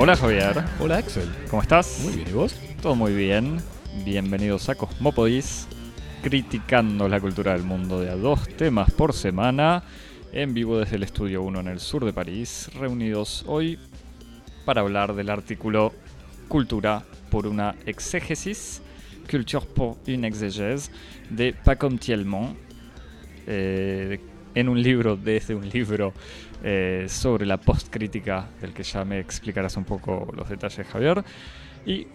Hola Javier, Hola Axel. ¿cómo estás? Muy bien, ¿y vos? Todo muy bien. Bienvenidos a Cosmopodis, criticando la cultura del mundo de a dos temas por semana, en vivo desde el Estudio 1 en el sur de París, reunidos hoy para hablar del artículo Cultura por una exégesis, Culture pour une exégèse, de Pacom Thielmont, eh, en un libro, desde un libro eh, sobre la postcrítica, del que ya me explicarás un poco los detalles, Javier. Y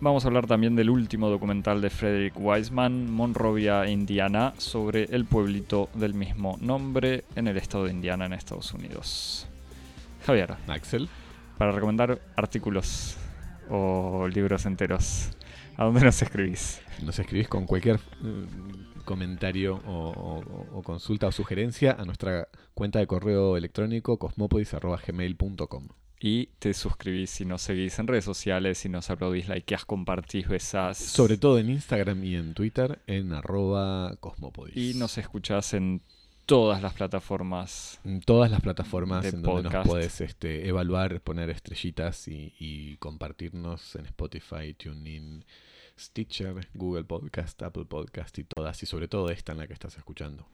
vamos a hablar también del último documental de Frederick Wiseman, Monrovia, Indiana, sobre el pueblito del mismo nombre en el estado de Indiana, en Estados Unidos. Javier, Axel. para recomendar artículos o libros enteros, ¿a dónde nos escribís? Nos escribís con cualquier mm, comentario o, o- o consulta o sugerencia a nuestra cuenta de correo electrónico cosmopodis.gmail.com. Y te suscribís si nos seguís en redes sociales, si nos aplaudís, likeás, compartís, besás. Sobre todo en Instagram y en Twitter en arroba cosmopodis. Y nos escuchás en todas las plataformas. En todas las plataformas en donde nos podés este, evaluar, poner estrellitas y, y compartirnos en Spotify, TuneIn, Stitcher, Google Podcast, Apple Podcast y todas. Y sobre todo esta en la que estás escuchando.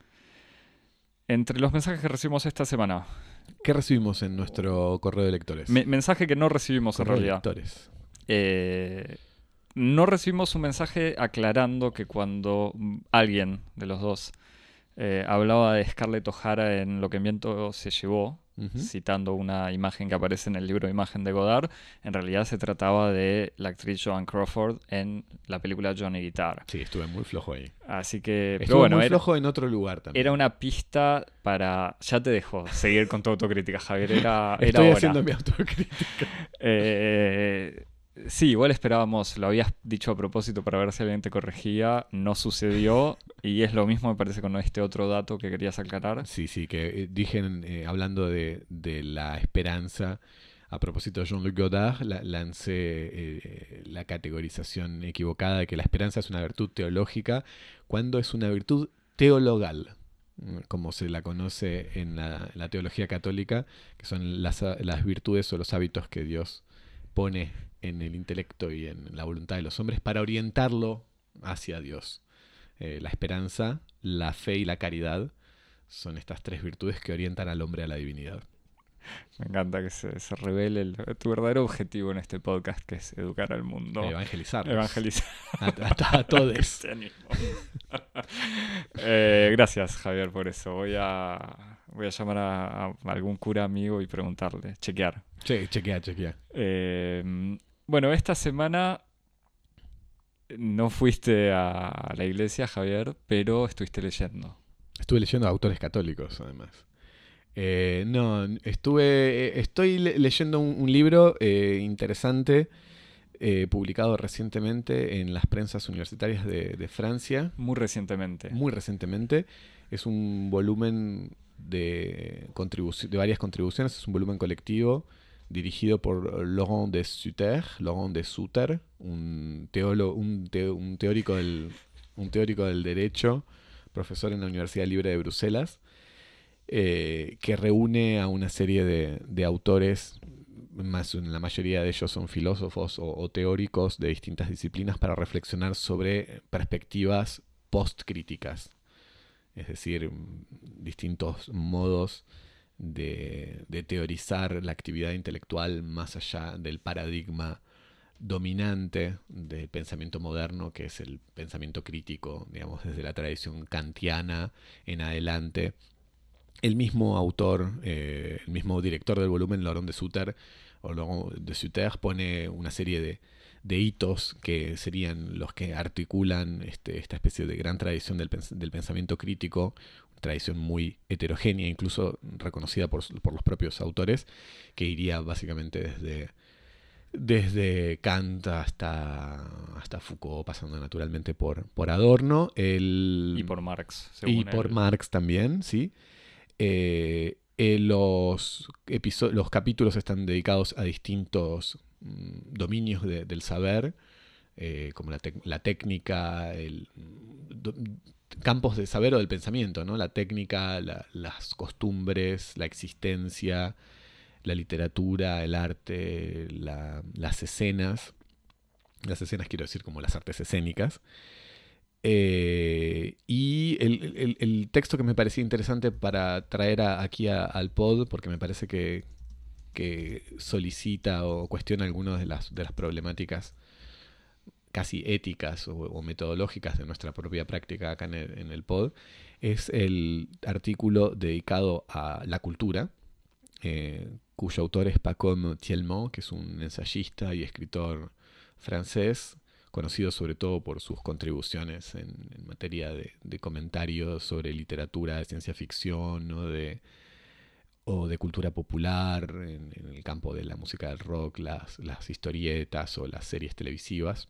Entre los mensajes que recibimos esta semana, ¿Qué recibimos en nuestro correo de lectores? me- mensaje que no recibimos en correo de realidad. lectores. Eh, no recibimos un mensaje aclarando que cuando mm, alguien de los dos eh, hablaba de Scarlett O'Hara en Lo que el viento se llevó, citando una imagen que aparece en el libro Imagen de Godard, en realidad se trataba de la actriz Joan Crawford en la película Johnny Guitar. Sí, estuve muy flojo ahí. Así que, pero Estuve bueno, muy era, flojo en otro lugar también. era una pista para... Ya te dejo seguir con tu autocrítica, Javier. Era, era Estoy hora. haciendo mi autocrítica. Eh, sí, igual esperábamos, lo habías dicho a propósito para ver si alguien te corregía, no sucedió y es lo mismo me parece con este otro dato que querías aclarar. Sí, sí, que eh, dije, eh, hablando de, de la esperanza, a propósito de Jean-Luc Godard, la- lancé eh, la categorización equivocada de que la esperanza es una virtud teológica cuando es una virtud teologal, mm, como se la conoce en la, la teología católica, que son las, las virtudes o los hábitos que Dios pone en el intelecto y en la voluntad de los hombres para orientarlo hacia Dios. Eh, la esperanza, la fe y la caridad son estas tres virtudes que orientan al hombre a la divinidad. Me encanta que se, se revele el- tu verdadero objetivo en este podcast, que es educar al mundo. Evangelizar. Evangelizar A, a- a todos. Eh, gracias, Javier, por eso. Voy a, voy a llamar a, a algún cura amigo y preguntarle, chequear. Che, chequea, chequea. Eh, bueno, esta semana no fuiste a la iglesia, Javier, pero estuviste leyendo. Estuve leyendo autores católicos, además. Eh, no, estuve. eh, Estoy le- leyendo un, un libro eh, interesante, eh, publicado recientemente en las prensas universitarias de, de Francia. Muy recientemente. muy recientemente. Es un volumen de, de varias contribuciones, es un volumen colectivo dirigido por Laurent de Sutter, Laurent de Sutter, un, un, te- un teórico del, un teórico del derecho, profesor en la Universidad Libre de Bruselas, eh, que reúne a una serie de, de autores, más la mayoría de ellos son filósofos o, o teóricos de distintas disciplinas para reflexionar sobre perspectivas postcríticas, es decir, mm, distintos modos de, teorizar la actividad intelectual más allá del paradigma dominante del pensamiento moderno, que es el pensamiento crítico, digamos, desde la tradición kantiana en adelante. El mismo autor, eh, el mismo director del volumen, Laurent de Sutter, o Laurent de Sutter, pone una serie de, de hitos que serían los que articulan este, esta especie de gran tradición del, pens- del pensamiento crítico, tradición muy heterogénea, incluso reconocida por, por los propios autores, que iría básicamente desde, desde Kant hasta, hasta Foucault, pasando naturalmente por, por Adorno. El, Y por Marx. y según por él. Marx también, sí. Eh, eh, los, capítulos están dedicados a distintos dominios de- del saber, eh, como la, técnica, el- campos de saber o del pensamiento, ¿no? La técnica, las costumbres, la existencia, la literatura, el arte, las escenas. Las escenas quiero decir como las artes escénicas. Eh, y el, texto que me parecía interesante para traer aquí al pod, porque me parece que, solicita o cuestiona algunas de las, de las problemáticas casi éticas o, metodológicas de nuestra propia práctica acá en el, pod, es el artículo dedicado a la cultura, eh, cuyo autor es Pacom Thielmont, que es un ensayista y escritor francés, conocido sobre todo por sus contribuciones en, materia de, comentarios sobre literatura de ciencia ficción o de, o de cultura popular, en, el campo de la música del rock, las, historietas o las series televisivas.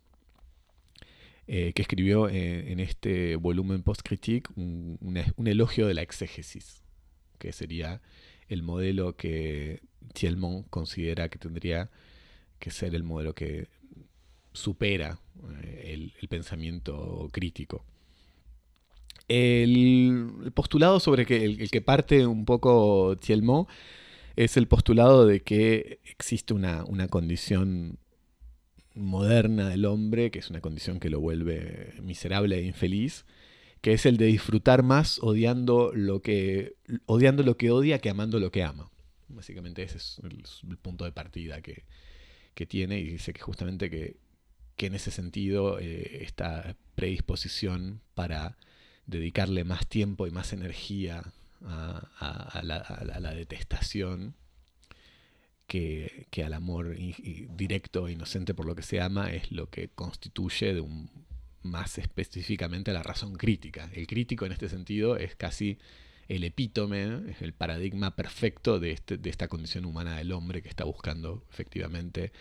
Eh, que escribió en este volumen Post-Critique un, elogio de la exégesis, que sería el modelo que Thielmont considera que tendría que ser el modelo que supera eh, el, pensamiento crítico. El, postulado sobre que el, que parte un poco Thielmont es el postulado de que existe una, condición moderna del hombre, que es una condición que lo vuelve miserable e infeliz, que es el de disfrutar más odiando lo que, odiando lo que odia que amando lo que ama. Básicamente ese es el, punto de partida que, que, tiene y dice que justamente que que en ese sentido eh, esta predisposición para dedicarle más tiempo y más energía a, la, detestación que, al amor directo e inocente por lo que se ama es lo que constituye de un, más específicamente la razón crítica. El crítico en este sentido es casi el epítome, el paradigma perfecto de, este, de esta condición humana del hombre que está buscando efectivamente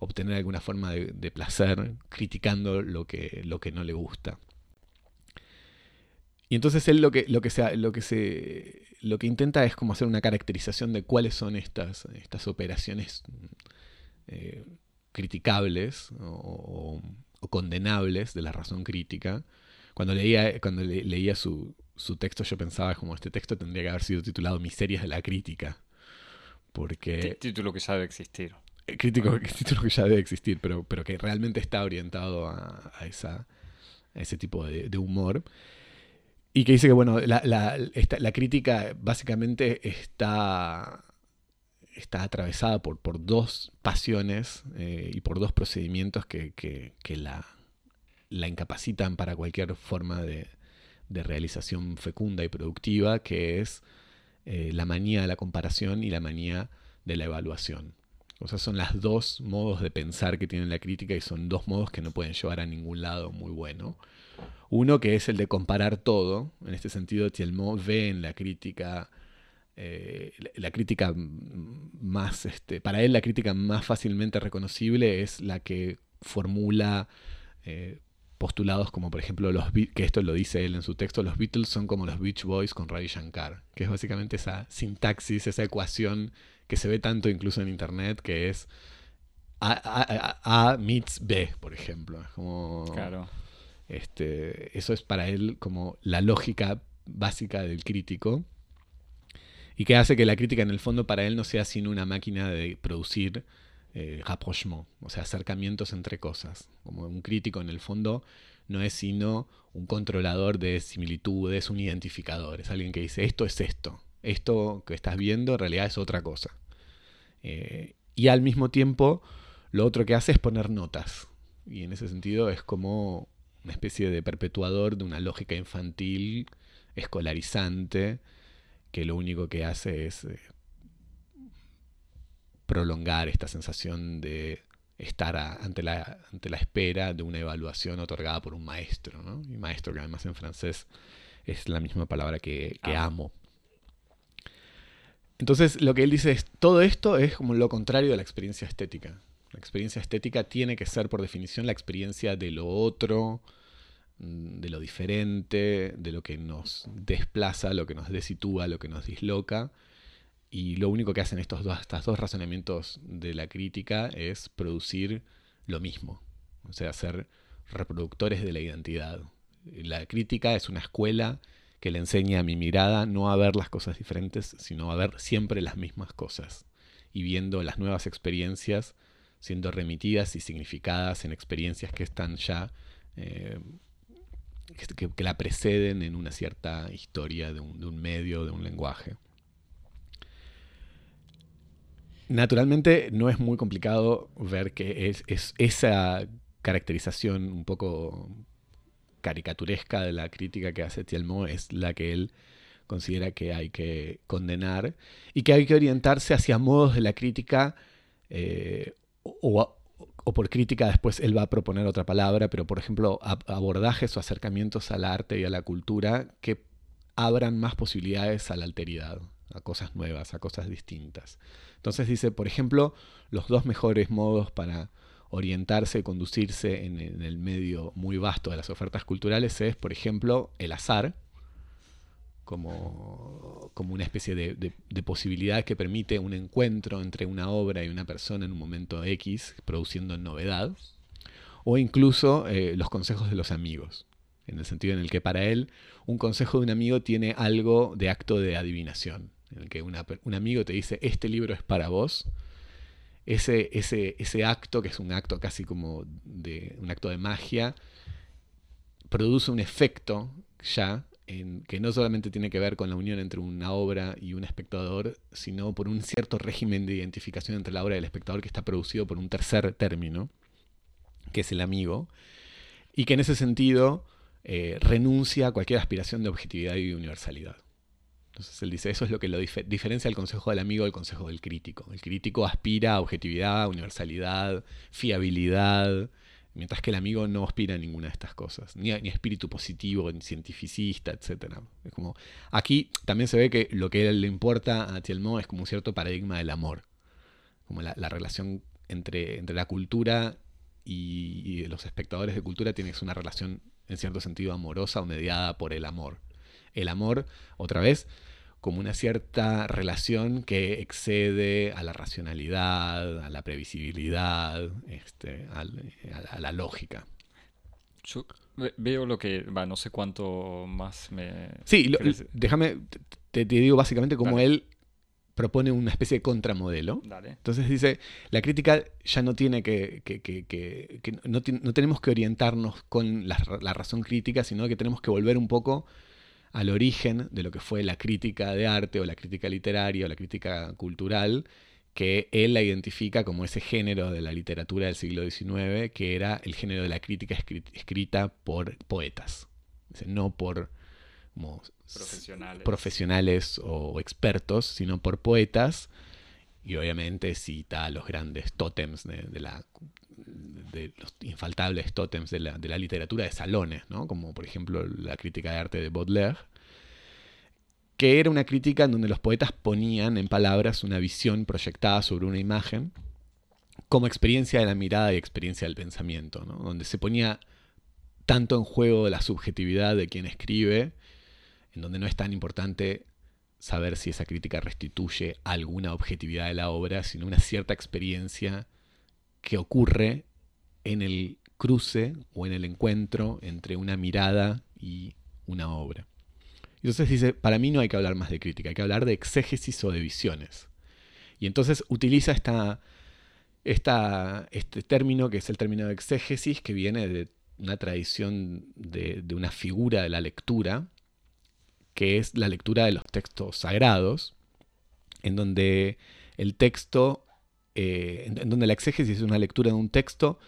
obtener alguna forma de, placer criticando lo que, lo que no le gusta. Y entonces él lo que, lo que, se, lo que, se, lo que intenta es como hacer una caracterización de cuáles son estas, estas operaciones eh, criticables o, condenables de la razón crítica. Cuando leía, cuando leía su, su, texto yo pensaba como este texto tendría que haber sido titulado Miserias de la crítica. Porque... Título que sabe existir crítico, título que ya debe existir, pero, pero que realmente está orientado a, esa, ese tipo de, humor. Y que dice que, bueno, la, la, crítica básicamente está, está atravesada por, por dos pasiones eh, y por dos procedimientos que, que, la, la, incapacitan para cualquier forma de, de, realización fecunda y productiva, que es eh, la manía de la comparación y la manía de la evaluación. O sea, son las dos modos de pensar que tiene la crítica y son dos modos que no pueden llevar a ningún lado muy bueno. Uno que es el de comparar todo. En este sentido, Thielmont ve en la crítica, eh, la, crítica más, este, para él la crítica más fácilmente reconocible es la que formula eh, postulados como por ejemplo los que esto lo dice él en su texto, los Beatles son como los Beach Boys con Ravi Shankar, que es básicamente esa sintaxis, esa ecuación que se ve tanto incluso en internet, que es A, meets B, por ejemplo. Como, claro. Este, eso es para él como la lógica básica del crítico. Y que hace que la crítica en el fondo para él no sea sino una máquina de producir eh, rapprochement, o sea, acercamientos entre cosas. Como un crítico en el fondo no es sino un controlador de similitudes, un identificador, es alguien que dice esto es esto, esto que estás viendo en realidad es otra cosa. Eh, y al mismo tiempo, lo otro que hace es poner notas. Y en ese sentido es como una especie de perpetuador de una lógica infantil, escolarizante, que lo único que hace es eh, prolongar esta sensación de estar ante, la, ante la espera de una evaluación otorgada por un maestro. ¿no? Y maestro que además en francés es la misma palabra que, que amo. Entonces lo que él dice es, todo esto es como lo contrario de la experiencia estética. La experiencia estética tiene que ser por definición la experiencia de lo otro, de lo diferente, de lo que nos desplaza, lo que nos desitúa, lo que nos disloca. Y lo único que hacen estos dos, dos razonamientos de la crítica es producir lo mismo. O sea, ser reproductores de la identidad. La crítica es una escuela que le enseña a mi mirada no a ver las cosas diferentes, sino a ver siempre las mismas cosas y viendo las nuevas experiencias siendo remitidas y significadas en experiencias que están ya, eh, que, la preceden en una cierta historia de un, medio, de un lenguaje. Naturalmente no es muy complicado ver que es, esa caracterización un poco caricaturesca de la crítica que hace Tielmo es la que él considera que hay que condenar y que hay que orientarse hacia modos de la crítica eh, o, por crítica después él va a proponer otra palabra, pero por ejemplo abordajes o acercamientos al arte y a la cultura que abran más posibilidades a la alteridad, a cosas nuevas, a cosas distintas. Entonces dice, por ejemplo, los dos mejores modos para orientarse conducirse en, el medio muy vasto de las ofertas culturales es, por ejemplo, el azar, como, como una especie de, posibilidad que permite un encuentro entre una obra y una persona en un momento X, produciendo novedad, o incluso eh, los consejos de los amigos, en el sentido en el que para él un consejo de un amigo tiene algo de acto de adivinación, en el que un amigo te dice, este libro es para vos, ese, ese, ese acto, que es un acto casi como de un acto de magia, produce un efecto ya que no solamente tiene que ver con la unión entre una obra y un espectador, sino por un cierto régimen de identificación entre la obra y el espectador que está producido por un tercer término, que es el amigo, y que en ese sentido eh, renuncia a cualquier aspiración de objetividad y universalidad. Entonces él dice, eso es lo que lo diferencia el consejo del amigo del consejo del crítico. El crítico aspira a objetividad, universalidad, fiabilidad, mientras que el amigo no aspira a ninguna de estas cosas, ni, a, ni espíritu positivo, ni cientificista, etc. Es como, aquí también se ve que lo que le importa a Tielmo es como un cierto paradigma del amor, como la, relación entre, entre la cultura y, y, los espectadores de cultura tiene una relación en cierto sentido amorosa o mediada por el amor. El amor, otra vez, como una cierta relación que excede a la racionalidad, a la previsibilidad, este, a, la lógica. Yo veo lo que, va, no sé cuánto más me... Sí, déjame, te, digo básicamente cómo él propone una especie de contramodelo. Entonces dice, la crítica ya no tiene que, que, que, que no, no, tenemos que orientarnos con la, la razón crítica, sino que tenemos que volver un poco al origen de lo que fue la crítica de arte o la crítica literaria o la crítica cultural, que él la identifica como ese género de la literatura del siglo XIX, que era el género de la crítica escrita por poetas, no por profesionales. o expertos, sino por poetas, y obviamente cita a los grandes tótems de, la de los infaltables tótems de la, de la, literatura de salones, ¿no? como por ejemplo la crítica de arte de Baudelaire, que era una crítica en donde los poetas ponían en palabras una visión proyectada sobre una imagen como experiencia de la mirada y experiencia del pensamiento, ¿no? donde se ponía tanto en juego la subjetividad de quien escribe, en donde no es tan importante saber si esa crítica restituye alguna objetividad de la obra, sino una cierta experiencia que ocurre en el cruce o en el encuentro entre una mirada y una obra. Entonces dice, para mí no hay que hablar más de crítica, hay que hablar de exégesis o de visiones. Y entonces utiliza esta, este término que es el término de exégesis, que viene de una tradición de una figura de la lectura, que es la lectura de los textos sagrados, en donde el texto, eh, en donde la exégesis es una lectura de un texto,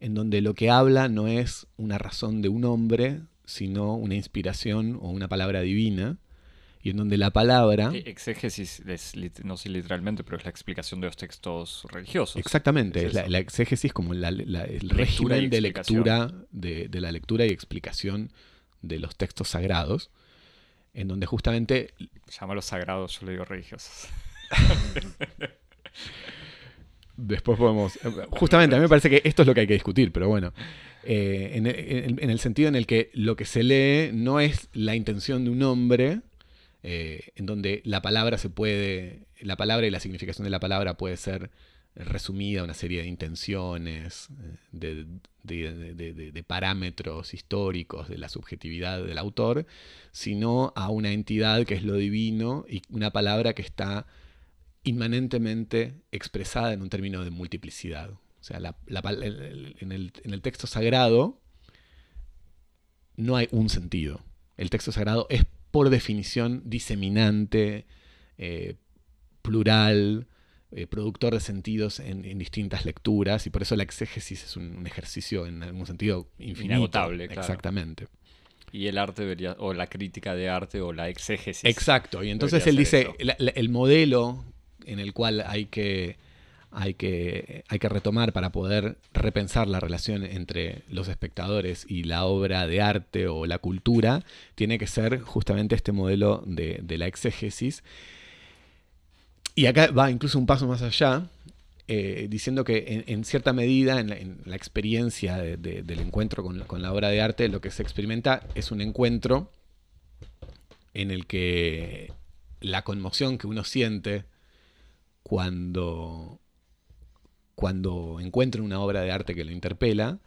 en donde lo que habla no es una razón de un hombre, sino una inspiración o una palabra divina, y en donde la palabra... Exégesis, no sé literalmente, pero es la explicación de los textos religiosos. Exactamente, es la, exégesis como el régimen de lectura, de, la lectura y explicación de los textos sagrados, en donde justamente... Llámalos sagrados, yo le digo religiosos. Después podemos... Justamente, a mí me parece que esto es lo que hay que discutir, pero bueno. Eh, en, el sentido en el que lo que se lee no es la intención de un hombre, eh, en donde la palabra se puede, la palabra y la significación de la palabra puede ser resumida una serie de intenciones, eh, de, parámetros históricos de la subjetividad del autor, sino a una entidad que es lo divino y una palabra que está inmanentemente expresada en un término de multiplicidad. O sea, en, el, texto sagrado no hay un sentido. El texto sagrado es por definición diseminante, eh, plural, eh, productor de sentidos en, distintas lecturas, y por eso la exégesis es un, ejercicio en algún sentido infinito. Inagotable, Exactamente. Y el arte debería, o la crítica de arte, o la exégesis. Exacto, y entonces él dice, el modelo en el cual hay que hay que, hay que retomar para poder repensar la relación entre los espectadores y la obra de arte o la cultura, tiene que ser justamente este modelo de, la exégesis. Y acá va incluso un paso más allá, eh, diciendo que en, cierta medida, en la, experiencia del encuentro con, con, la obra de arte, lo que se experimenta es un encuentro en el que la conmoción que uno siente cuando cuando encuentra una obra de arte que lo interpela,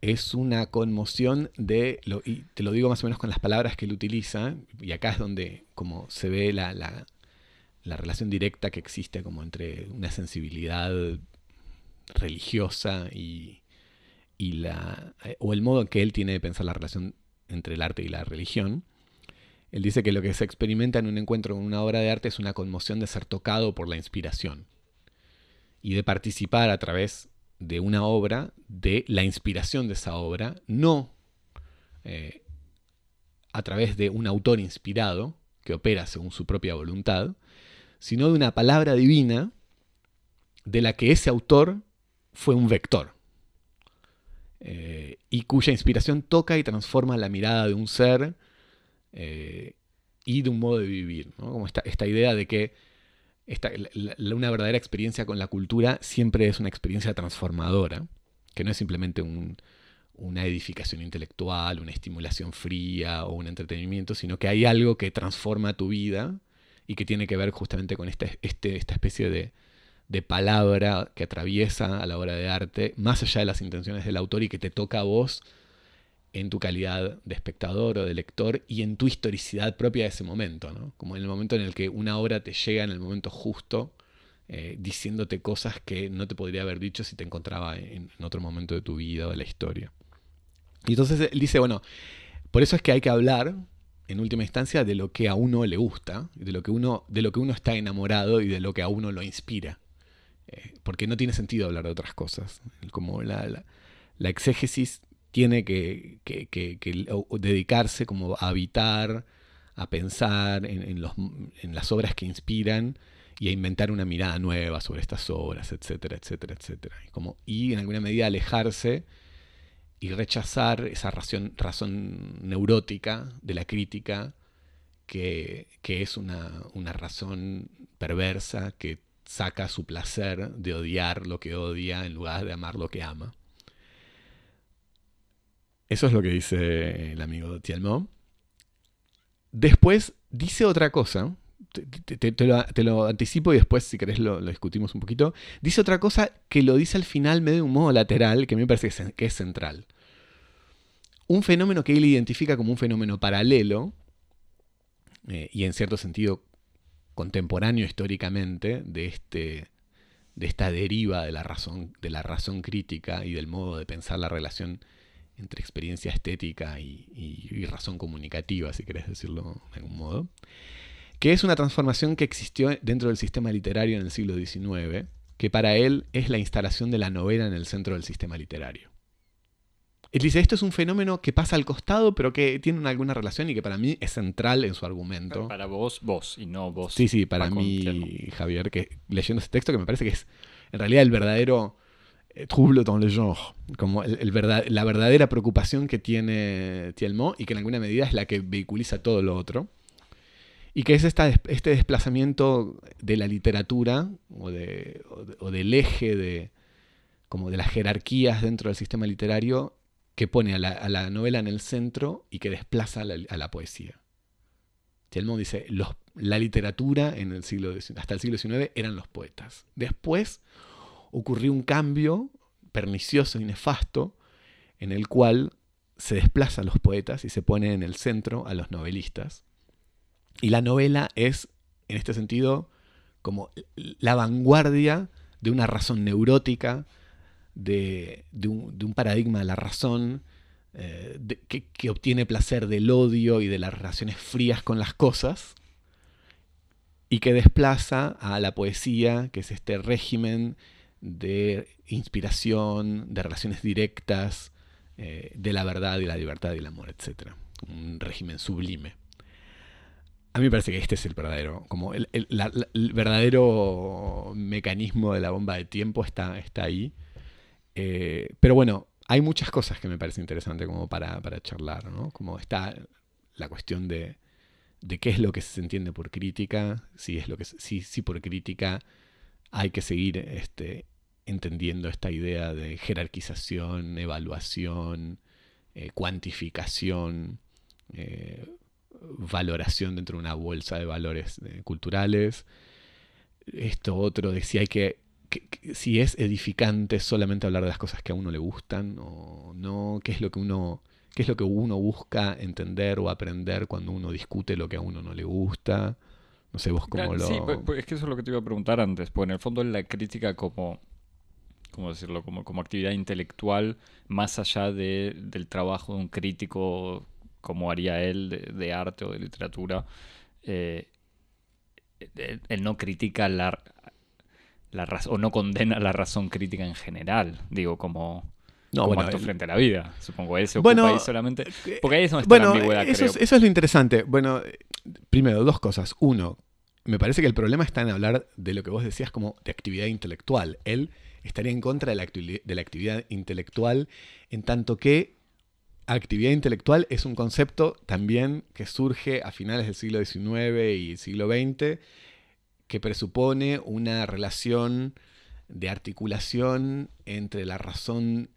es una conmoción de, y te lo digo más o menos con las palabras que él utiliza, y acá es donde como se ve la, la, relación directa que existe como entre una sensibilidad religiosa y, y la, o el modo que él tiene de pensar la relación entre el arte y la religión. Él dice que lo que se experimenta en un encuentro con una obra de arte es una conmoción de ser tocado por la inspiración y de participar a través de una obra, de la inspiración de esa obra, no eh, a través de un autor inspirado que opera según su propia voluntad, sino de una palabra divina de la que ese autor fue un vector eh, y cuya inspiración toca y transforma la mirada de un ser eh, y de un modo de vivir, como esta, esta idea de que una verdadera experiencia con la cultura siempre es una experiencia transformadora, que no es simplemente una edificación intelectual, una estimulación fría o un entretenimiento, sino que hay algo que transforma tu vida y que tiene que ver justamente con este, este, esta especie de, de palabra que atraviesa a la obra de arte, más allá de las intenciones del autor y que te toca a vos en tu calidad de espectador o de lector y en tu historicidad propia de ese momento, ¿no? Como en el momento en el que una obra te llega en el momento justo, eh, diciéndote cosas que no te podría haber dicho si te encontraba en, otro momento de tu vida o de la historia. Y entonces él dice, bueno, por eso es que hay que hablar, en última instancia, de lo que a uno le gusta, de lo que uno, de lo que uno está enamorado y de lo que a uno lo inspira. Eh, porque no tiene sentido hablar de otras cosas. Como la, la exégesis tiene que, dedicarse como a habitar, a pensar en, las obras que inspiran y a inventar una mirada nueva sobre estas obras, etcétera, etcétera, etcétera. Y, como, y en alguna medida alejarse y rechazar esa razón, neurótica de la crítica, que, es una razón perversa que saca su placer de odiar lo que odia en lugar de amar lo que ama. Eso es lo que dice el amigo Tielmo. Después dice otra cosa. Te, lo, anticipo y después, si querés, lo, discutimos un poquito. Dice otra cosa que lo dice al final medio de un modo lateral, que me parece que es, central. Un fenómeno que él identifica como un fenómeno paralelo, eh, y en cierto sentido contemporáneo históricamente, de, este, de esta deriva de la, razón, de la razón crítica y del modo de pensar la relación entre experiencia estética y, razón comunicativa, si querés decirlo de algún modo, que es una transformación que existió dentro del sistema literario en el siglo XIX, que para él es la instalación de la novela en el centro del sistema literario. Él dice, esto es un fenómeno que pasa al costado, pero que tiene alguna relación y que para mí es central en su argumento. Para vos, vos, y no vos. Sí, sí, para mí, Javier, que leyendo este texto, que me parece que es en realidad el verdadero trouble dans le genre, como el, la verdadera preocupación que tiene Tielmo y que en alguna medida es la que vehiculiza todo lo otro. Y que es esta, este desplazamiento de la literatura o, de, o, del eje de, como de las jerarquías dentro del sistema literario que pone a la, novela en el centro y que desplaza a la, poesía. Chelmont dice, los, la literatura en el siglo, hasta el siglo XIX eran los poetas. Después ocurrió un cambio pernicioso y nefasto en el cual se desplaza a los poetas y se pone en el centro a los novelistas. Y la novela es, en este sentido, como la vanguardia de una razón neurótica, de, un, paradigma de la razón, eh, que, obtiene placer del odio y de las relaciones frías con las cosas, y que desplaza a la poesía, que es este régimen de inspiración, de relaciones directas, eh, de la verdad y la libertad y el amor, etc. Un régimen sublime. A mí me parece que este es el verdadero, como el, verdadero mecanismo de la bomba de tiempo está, está ahí. Eh, pero bueno, hay muchas cosas que me parece interesante como para, charlar, ¿no? Como está la cuestión de, qué es lo que se entiende por crítica, si es lo que si, si por crítica hay que seguir este, entendiendo esta idea de jerarquización, evaluación, eh, cuantificación, eh, valoración dentro de una bolsa de valores eh, culturales. Esto otro de si hay que si es edificante solamente hablar de las cosas que a uno le gustan o no, qué es lo que uno, qué es lo que uno busca entender o aprender cuando uno discute lo que a uno no le gusta. No sé vos cómo lo... Sí, pues, pues, es que eso es lo que te iba a preguntar antes, pues en el fondo la crítica como, ¿cómo decirlo? Como, como actividad intelectual, más allá de, del trabajo de un crítico como haría él de, arte o de literatura, eh, él, no critica la, la o no condena la razón crítica en general, digo, como, no, acto frente a la vida. Supongo que se ocupa ahí solamente. Eh, porque ahí es donde está la ambigüedad, eso, Es, eso es lo interesante. Bueno, primero, dos cosas. Uno, me parece que el problema está en hablar de lo que vos decías como de actividad intelectual. Él estaría en contra de la, de la actividad intelectual en tanto que actividad intelectual es un concepto también que surge a finales del siglo XIX y siglo XX que presupone una relación de articulación entre la razón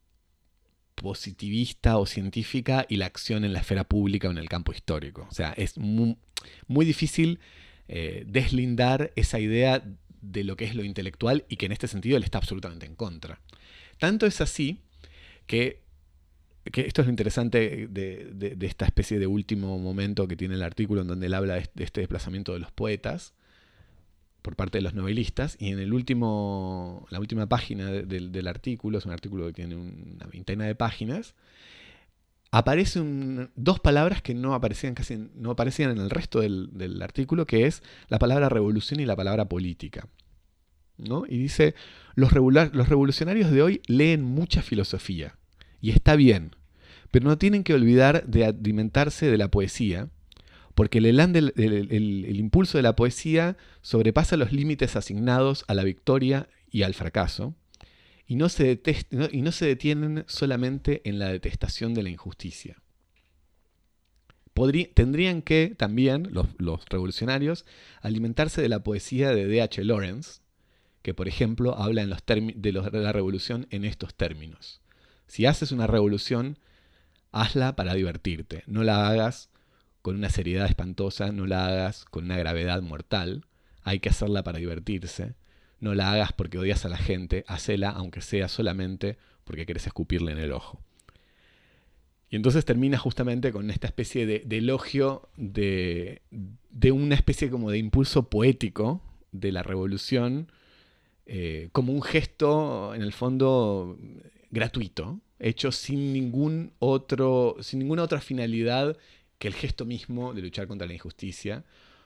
positivista o científica y la acción en la esfera pública o en el campo histórico. O sea, es muy, difícil eh, deslindar esa idea de lo que es lo intelectual y que en este sentido él está absolutamente en contra. Tanto es así que, esto es lo interesante de, esta especie de último momento que tiene el artículo en donde él habla de, este desplazamiento de los poetas, por parte de los novelistas y en el último, la última página del artículo, es un artículo que tiene una veintena de páginas, aparecen dos palabras que no aparecían casi no aparecían en el resto del, artículo, que es la palabra revolución y la palabra política. ¿no? Y dice, los, revolucionarios de hoy leen mucha filosofía, y está bien, pero no tienen que olvidar de alimentarse de la poesía, porque el, el, impulso de la poesía sobrepasa los límites asignados a la victoria y al fracaso, y no se, detienen solamente en la detestación de la injusticia. tendrían que también los, revolucionarios alimentarse de la poesía de D.H. Lawrence, que por ejemplo habla en los de la revolución en estos términos. Si haces una revolución, hazla para divertirte, no la hagas con una seriedad espantosa, no la hagas con una gravedad mortal, hay que hacerla para divertirse, no la hagas porque odias a la gente, hacela aunque sea solamente porque querés escupirle en el ojo. Y entonces termina justamente con esta especie de, elogio de, de, una especie como de impulso poético de la revolución, eh, como un gesto, en el fondo, gratuito, hecho sin ningún otro, sin ninguna otra finalidad que el gesto mismo de luchar contra la injusticia,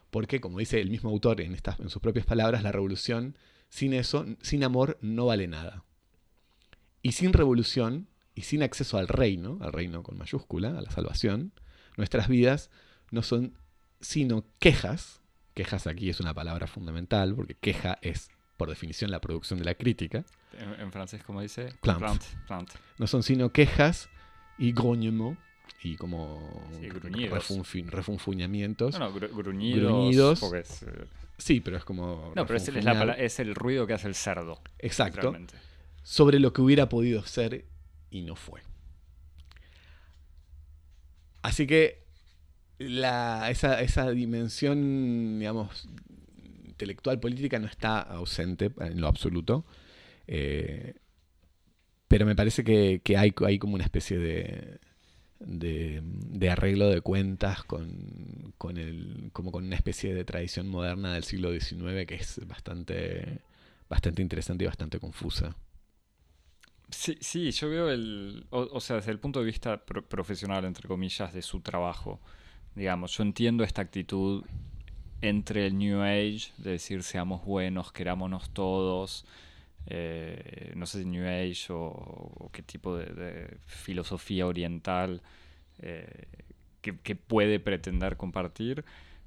porque, como dice el mismo autor en, estas, en sus propias palabras, la revolución, sin eso, sin amor, no vale nada. Y sin revolución, y sin acceso al reino, al reino con mayúscula, a la salvación, nuestras vidas no son sino quejas, quejas aquí es una palabra fundamental, porque queja es, por definición, la producción de la crítica. En, francés, como dice, plant. No son sino quejas y grognement, y como refunfuñamientos. No, no, gruñidos. Eh, sí, pero es como. No, pero es, el ruido que hace el cerdo. Exacto. Sobre lo que hubiera podido ser y no fue. Así que la, esa, esa dimensión, digamos, intelectual política no está ausente en lo absoluto. Eh, pero me parece que, hay, hay, como una especie de, de, arreglo de cuentas con, con, el, como con una especie de tradición moderna del siglo XIX que es bastante, bastante interesante y bastante confusa. Sí, sí, yo veo el, o, sea, desde el punto de vista profesional, entre comillas, de su trabajo, digamos, yo entiendo esta actitud entre el New Age, de decir seamos buenos, querámonos todos, eh, no sé si New Age o, qué tipo de, filosofía oriental eh, que, puede pretender compartir,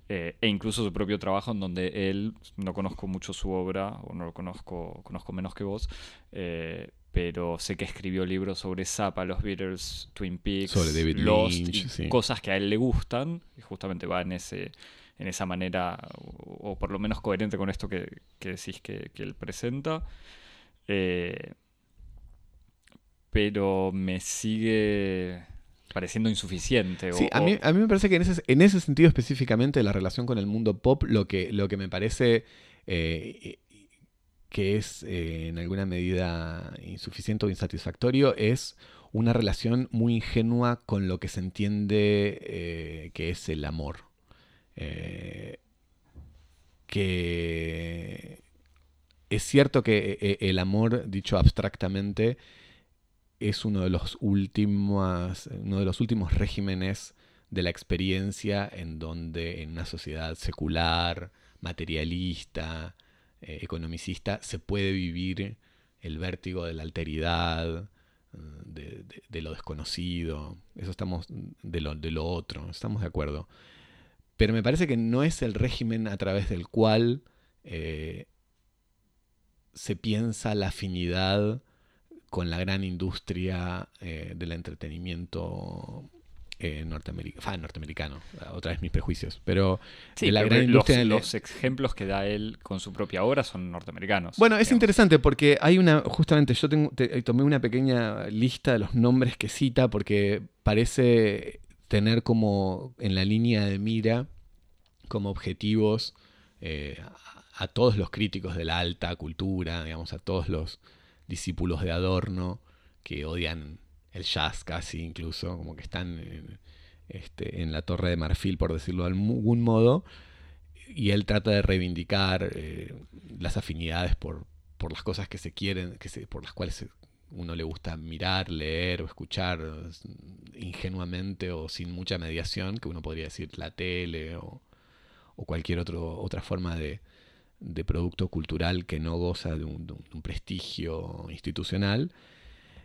eh, e incluso su propio trabajo en donde él, no conozco mucho su obra, o no lo conozco, conozco menos que vos, pero sé que escribió libros sobre Zappa, los Beatles, Twin Peaks, Lost, cosas que a él le gustan, y justamente va en ese en esa manera, o, por lo menos coherente con esto que, decís que, él presenta. Eh, pero me sigue pareciendo insuficiente. Sí, a, mí, a mí me parece que en ese, en ese sentido específicamente la relación con el mundo pop, lo que, lo que me parece eh, que es eh, en alguna medida insuficiente o insatisfactorio es una relación muy ingenua con lo que se entiende eh, que es el amor. Que es cierto que el amor, dicho abstractamente, es uno de los últimos, uno de los últimos regímenes de la experiencia en donde en una sociedad secular, materialista, eh, economicista, se puede vivir el vértigo de la alteridad, eh, de, lo desconocido, eso estamos, de lo, otro, estamos de acuerdo. Pero me parece que no es el régimen a través del cual eh, se piensa la afinidad con la gran industria del entretenimiento eh, norteamericano, otra vez mis prejuicios, pero la gran industria los, ejemplos que da él con su propia obra son norteamericanos. Bueno, es interesante porque hay una, justamente yo tengo, tomé una pequeña lista de los nombres que cita porque parece tener como en la línea de mira como objetivos eh, a, todos los críticos de la alta cultura, digamos, a todos los discípulos de Adorno que odian el jazz casi incluso, como que están en, este, la torre de marfil, por decirlo de algún modo, y él trata de reivindicar eh, las afinidades por, por, las cosas que se quieren, que por las cuales uno le gusta mirar, leer o escuchar ingenuamente o sin mucha mediación, que uno podría decir la tele o, cualquier otro, otra forma de, de, producto cultural que no goza de un prestigio institucional.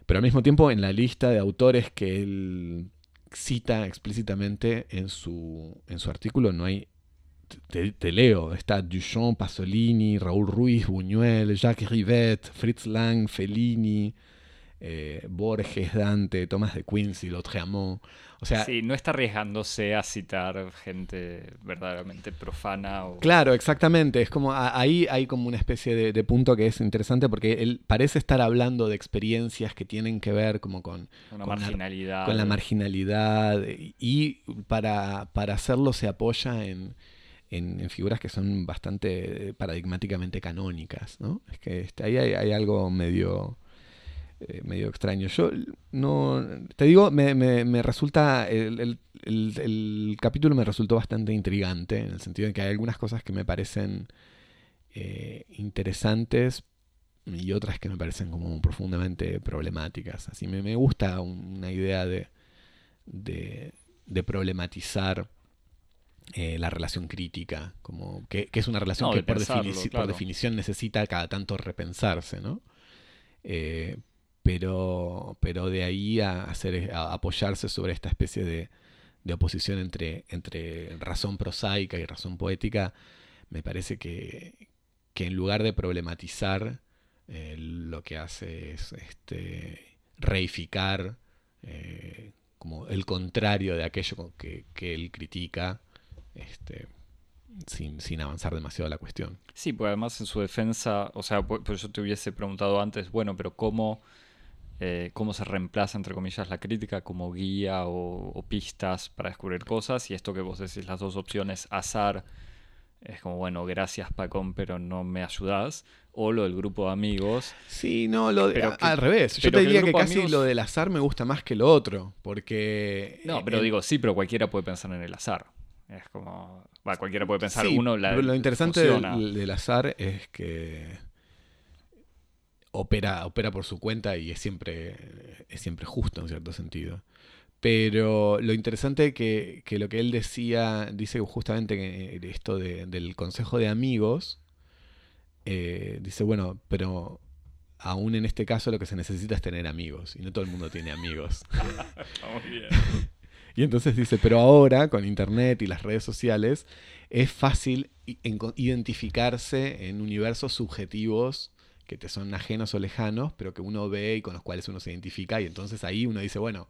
Pero al mismo tiempo, en la lista de autores que él cita explícitamente en su, en su artículo, no hay. Te, leo, está Duchamp, Pasolini, Raúl Ruiz, Buñuel, Jacques Rivet, Fritz Lang, Fellini, eh, Borges, Dante, Tomás de Quincy, Lautréamont. O sea, sí, no está arriesgándose a citar gente verdaderamente profana. O... Claro, exactamente. Es como ahí hay como una especie de, punto que es interesante porque él parece estar hablando de experiencias que tienen que ver como con, Una marginalidad. con la marginalidad y para, para hacerlo se apoya en, en, figuras que son bastante paradigmáticamente canónicas, ¿no? Es que este, ahí hay algo medio eh, medio extraño. Yo no. Te digo, me, resulta. El, capítulo me resultó bastante intrigante, en el sentido de que hay algunas cosas que me parecen eh, interesantes y otras que me parecen como profundamente problemáticas. Así me, me gusta una idea de, de, problematizar. Eh, la relación crítica, como que, es una relación que por, por, definición necesita cada tanto repensarse, ¿no? Pero, pero de ahí a, hacer, a apoyarse sobre esta especie de, oposición entre, entre razón prosaica y razón poética, me parece que, en lugar de problematizar, eh, lo que hace es este, reificar eh, como el contrario de aquello que, que él critica, este, sin, sin, avanzar demasiado la cuestión. Sí, pues además en su defensa, o sea, pues yo te hubiese preguntado antes, bueno, pero ¿cómo eh, cómo se reemplaza, entre comillas, la crítica como guía o, o pistas para descubrir cosas. Y esto que vos decís, las dos opciones, azar, es como, bueno, gracias Pacón, pero no me ayudás. O lo del grupo de amigos. Sí, no, lo de- Pero a- que- al revés. Yo pero te diría que casi amigos- lo del azar me gusta más que lo otro, porque... No, pero eh, digo, sí, pero cualquiera puede pensar en el azar. Es como, va, cualquiera puede pensar, sí, uno la pero lo interesante del azar es que opera, opera por su cuenta y es siempre, es siempre justo en cierto sentido. Pero lo interesante que, que lo que él decía, dice justamente que esto de- del consejo de amigos, eh, dice, bueno, pero aún en este caso lo que se necesita es tener amigos, y no todo el mundo tiene amigos. Y entonces dice, pero ahora con Internet y las redes sociales es fácil identificarse en universos subjetivos que te son ajenos o lejanos, pero que uno ve y con los cuales uno se identifica. Y entonces ahí uno dice, bueno...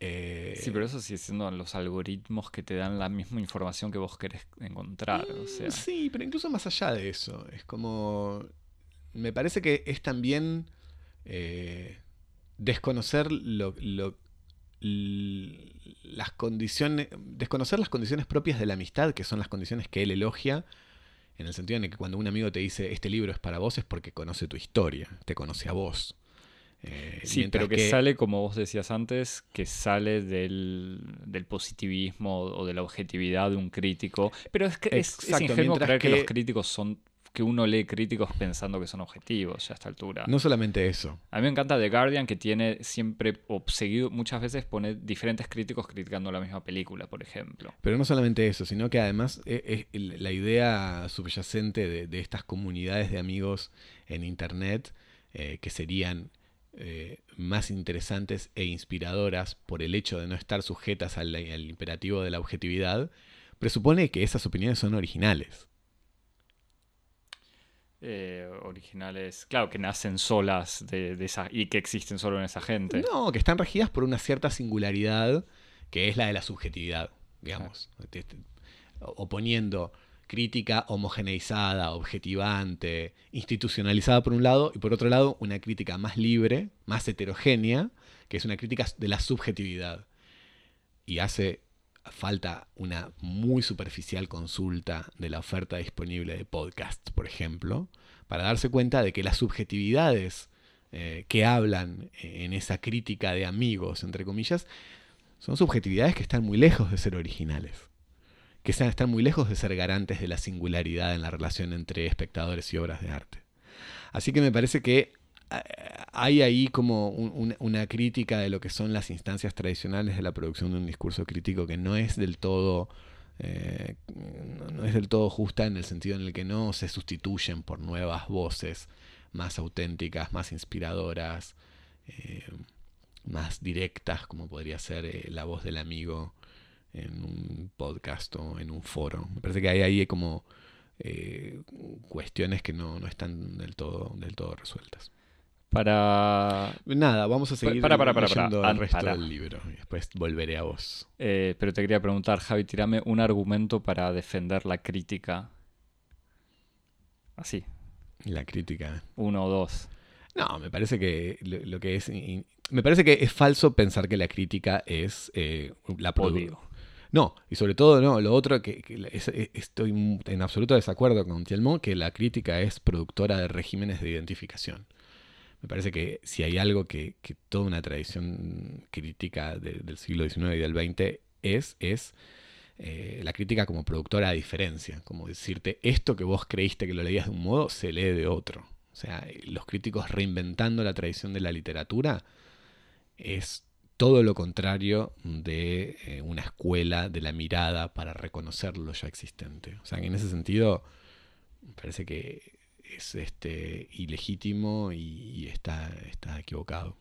eh, Sí, pero eso sigue siendo los algoritmos que te dan la misma información que vos querés encontrar. O sea, Mm, Sí, pero incluso más allá de eso, es como... Me parece que es también eh, desconocer lo, lo- las condiciones, desconocer las condiciones propias de la amistad, que son las condiciones que él elogia, en el sentido en el que cuando un amigo te dice este libro es para vos es porque conoce tu historia, te conoce a vos. Eh, sí, pero que, sale, como vos decías antes, que sale del, del positivismo o de la objetividad de un crítico. Pero es que es, ingenuo creer que... los que- críticos son que uno lee críticos pensando que son objetivos ya a esta altura. No solamente eso, A mí me encanta The Guardian que tiene siempre, o seguido, muchas veces pone diferentes críticos criticando la misma película, por ejemplo. Pero no solamente eso, sino que además eh, eh, la idea subyacente de, de estas comunidades de amigos en Internet, eh, que serían eh, más interesantes e inspiradoras por el hecho de no estar sujetas al, al imperativo de la objetividad, presupone que esas opiniones son originales. Eh, originales, claro, que nacen solas de, de esa, y que existen solo en esa gente. No, que están regidas por una cierta singularidad que es la de la subjetividad, digamos. Te- te- Oponiendo crítica homogeneizada, objetivante, institucionalizada por un lado, y por otro lado una crítica más libre, más heterogénea, que es una crítica de la subjetividad. Y hace falta una muy superficial consulta de la oferta disponible de podcast, por ejemplo, para darse cuenta de que las subjetividades eh, que hablan en esa crítica de amigos, entre comillas, son subjetividades que están muy lejos de ser originales, que están, muy lejos de ser garantes de la singularidad en la relación entre espectadores y obras de arte. Así que me parece que eh, hay ahí como un- un- una crítica de lo que son las instancias tradicionales de la producción de un discurso crítico que no es del todo eh, no- es del todo justa en el sentido en el que no se sustituyen por nuevas voces más auténticas, más inspiradoras, eh, más directas, como podría ser eh, la voz del amigo en un podcast o en un foro. Me parece que hay ahí como cuestiones que no, no están del todo, del todo resueltas. Para. Nada, vamos a seguir para, para, para, leyendo para. el resto del libro y después volveré a vos. eh, pero te quería preguntar, Javi, tirame un argumento para defender la crítica. Así, La crítica. uno o dos. No, me parece que lo, lo que es. Me parece que es falso pensar que la crítica es eh, la produ- Odio. No, y sobre todo, no, lo otro que, que es- es- estoy en absoluto desacuerdo con Tielmo, que la crítica es productora de regímenes de identificación. Me parece que si hay algo que, que toda una tradición crítica de- del siglo XIX y del XX es, es eh, la crítica como productora de diferencia, como decirte, esto que vos creíste que lo leías de un modo, se lee de otro. O sea, los críticos reinventando la tradición de la literatura es todo lo contrario de eh, una escuela de la mirada para reconocer lo ya existente. O sea, que en ese sentido me parece que es este ilegítimo y, y está, está equivocado.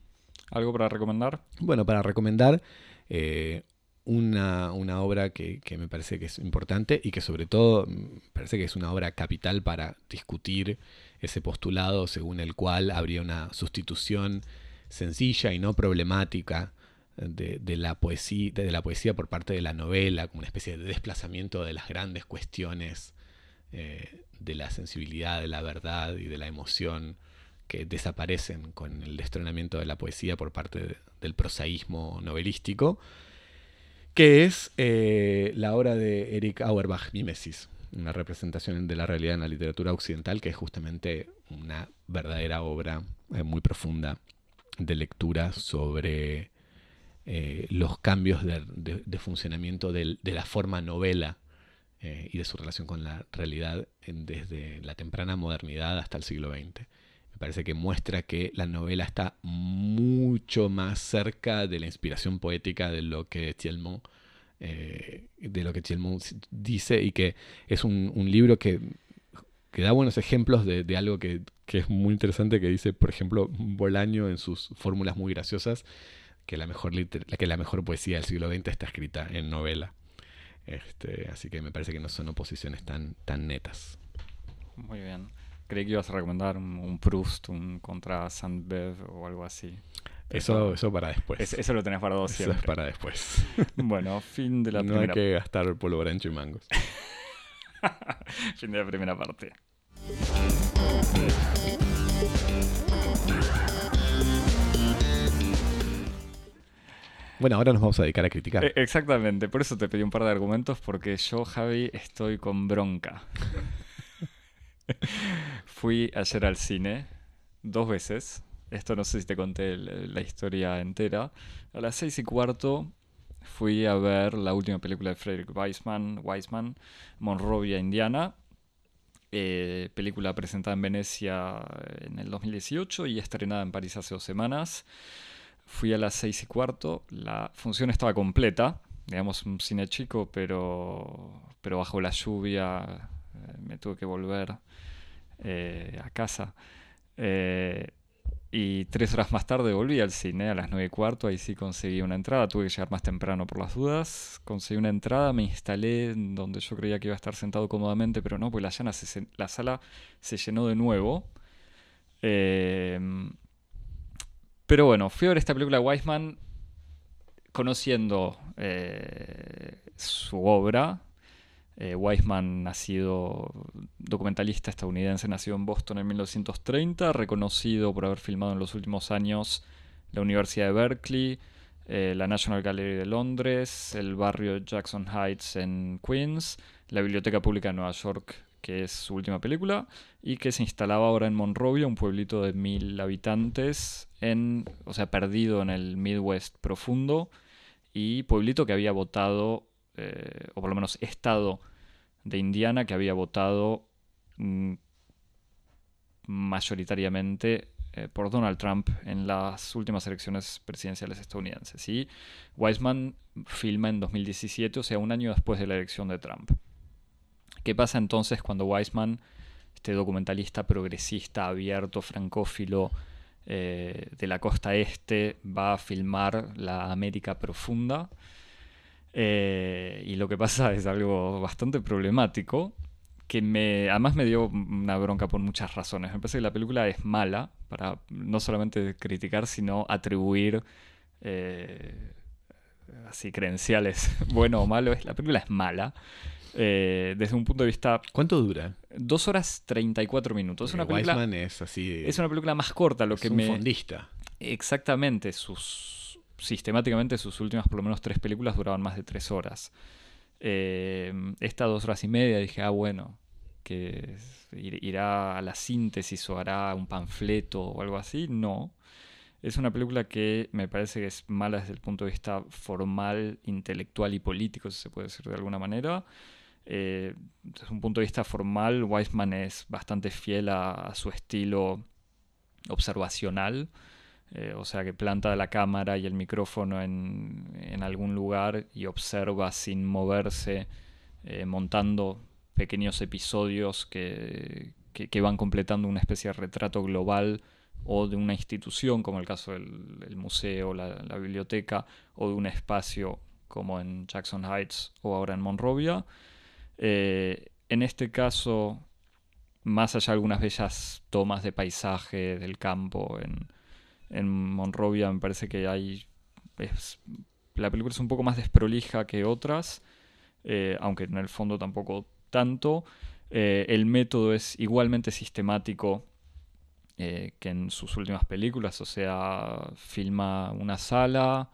¿Algo para recomendar? Bueno, para recomendar eh, una, una obra que, que me parece que es importante y que sobre todo mm, me parece que es una obra capital para discutir ese postulado según el cual habría una sustitución sencilla y no problemática de, de la poesía, de la poesía por parte de la novela, como una especie de desplazamiento de las grandes cuestiones eh, de la sensibilidad, de la verdad y de la emoción que desaparecen con el destronamiento de la poesía por parte del prosaísmo novelístico, que es eh, la obra de Eric Auerbach, Mimesis, una representación de la realidad en la literatura occidental, que es justamente una verdadera obra eh, muy profunda de lectura sobre los cambios de, funcionamiento de la forma novela y de su relación con la realidad desde la temprana modernidad hasta el siglo XX. Me parece que muestra que la novela está mucho más cerca de la inspiración poética de lo que Thielmont, eh, de lo que dice y que es un, libro que, da buenos ejemplos de, algo que, es muy interesante, que dice, por ejemplo, Bolaño en sus fórmulas muy graciosas, que la mejor, que la mejor poesía del siglo XX está escrita en novela. Este, así que me parece que no son oposiciones tan, tan netas. Muy bien. Creí que ibas a recomendar un, Proust, un contra Saint-Beuve o algo así. Eso, eso para después. eso lo tenés para dos siempre. Eso es para después. bueno, fin de la no primera... No hay que gastar polvo brancho y mangos. fin de la primera parte. Bueno, ahora nos vamos a dedicar a criticar. E, exactamente, por eso te pedí un par de argumentos, porque yo, Javi, estoy con bronca. Fui ayer al cine dos veces. Esto no sé si te conté la historia entera. A las seis y cuarto fui a ver la última película de Frederick Weisman, Weisman Monrovia, Indiana. Eh, película presentada en Venecia en el 2018 y estrenada en París hace dos semanas. Fui a las seis y cuarto. La función estaba completa. Digamos, un cine chico, pero, pero bajo la lluvia eh, me tuve que volver eh, a casa. Eh, y tres horas más tarde volví al cine, a las nueve y cuarto, ahí sí conseguí una entrada, tuve que llegar más temprano por las dudas, conseguí una entrada, me instalé donde yo creía que iba a estar sentado cómodamente, pero no, pues la, la sala se llenó de nuevo. Pero bueno, fui a ver esta película de Weisman conociendo su obra, eh, Weisman, nacido documentalista estadounidense, nacido en Boston en 1930, reconocido por haber filmado en los últimos años la Universidad de Berkeley, eh, la National Gallery de Londres, el barrio Jackson Heights en Queens, la Biblioteca Pública de Nueva York, que es su última película, y que se instalaba ahora en Monrovia, un pueblito de mil habitantes, en, o sea, perdido en el Midwest profundo, y pueblito que había votado eh, o por lo menos estado de Indiana que había votado mm, mayoritariamente eh, por Donald Trump en las últimas elecciones presidenciales estadounidenses. Y Weisman filma en 2017, o sea, un año después de la elección de Trump. ¿Qué pasa entonces cuando Weisman, este documentalista progresista, abierto, francófilo, eh, de la costa este, va a filmar la América profunda? Eh, y lo que pasa es algo bastante problemático, que además me dio una bronca por muchas razones. Me parece que la película es mala, para no solamente criticar, sino atribuir eh, así credenciales, bueno o malo. La película es mala. Eh, desde un punto de vista... ¿Cuánto dura? Dos horas 34 minutos. Es una, película, es así... Es una película más corta, lo es que un me... fondista. Exactamente, sus sistemáticamente sus últimas por lo menos tres películas duraban más de tres horas. Eh, esta dos horas y media dije, ah, bueno, que irá a la síntesis o hará un panfleto o algo así. No. Es una película que me parece que es mala desde el punto de vista formal, intelectual y político, si se puede decir de alguna manera. Eh, desde un punto de vista formal, Weisman es bastante fiel a su estilo observacional. Eh, o sea que planta la cámara y el micrófono en, algún lugar y observa sin moverse, eh, montando pequeños episodios que, van completando una especie de retrato global o de una institución, como el caso del museo, la, la, biblioteca, o de un espacio como en Jackson Heights o ahora en Monrovia. Eh, en este caso, más allá de algunas bellas tomas de paisaje del campo en, Monrovia me parece que hay... la película es un poco más desprolija que otras, eh, aunque en el fondo tampoco tanto. Eh, el método es igualmente sistemático que en sus últimas películas, o sea, filma una sala,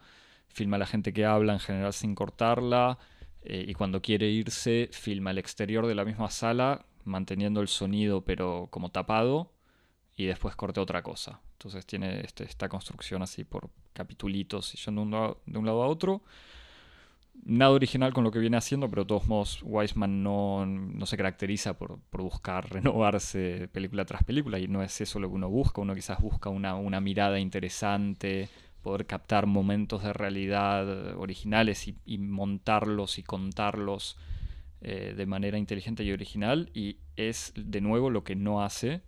filma a la gente que habla en general sin cortarla, eh, y cuando quiere irse, filma el exterior de la misma sala, manteniendo el sonido pero como tapado, y después corta otra cosa. Entonces tiene este, esta construcción así por capitulitos y yendo de un lado a otro nada original con lo que viene haciendo, pero de todos modos Weisman no, se caracteriza por, buscar renovarse película tras película y no es eso lo que uno busca, uno quizás busca una, mirada interesante, poder captar momentos de realidad originales y, montarlos y contarlos eh, de manera inteligente y original y es de nuevo lo que no hace.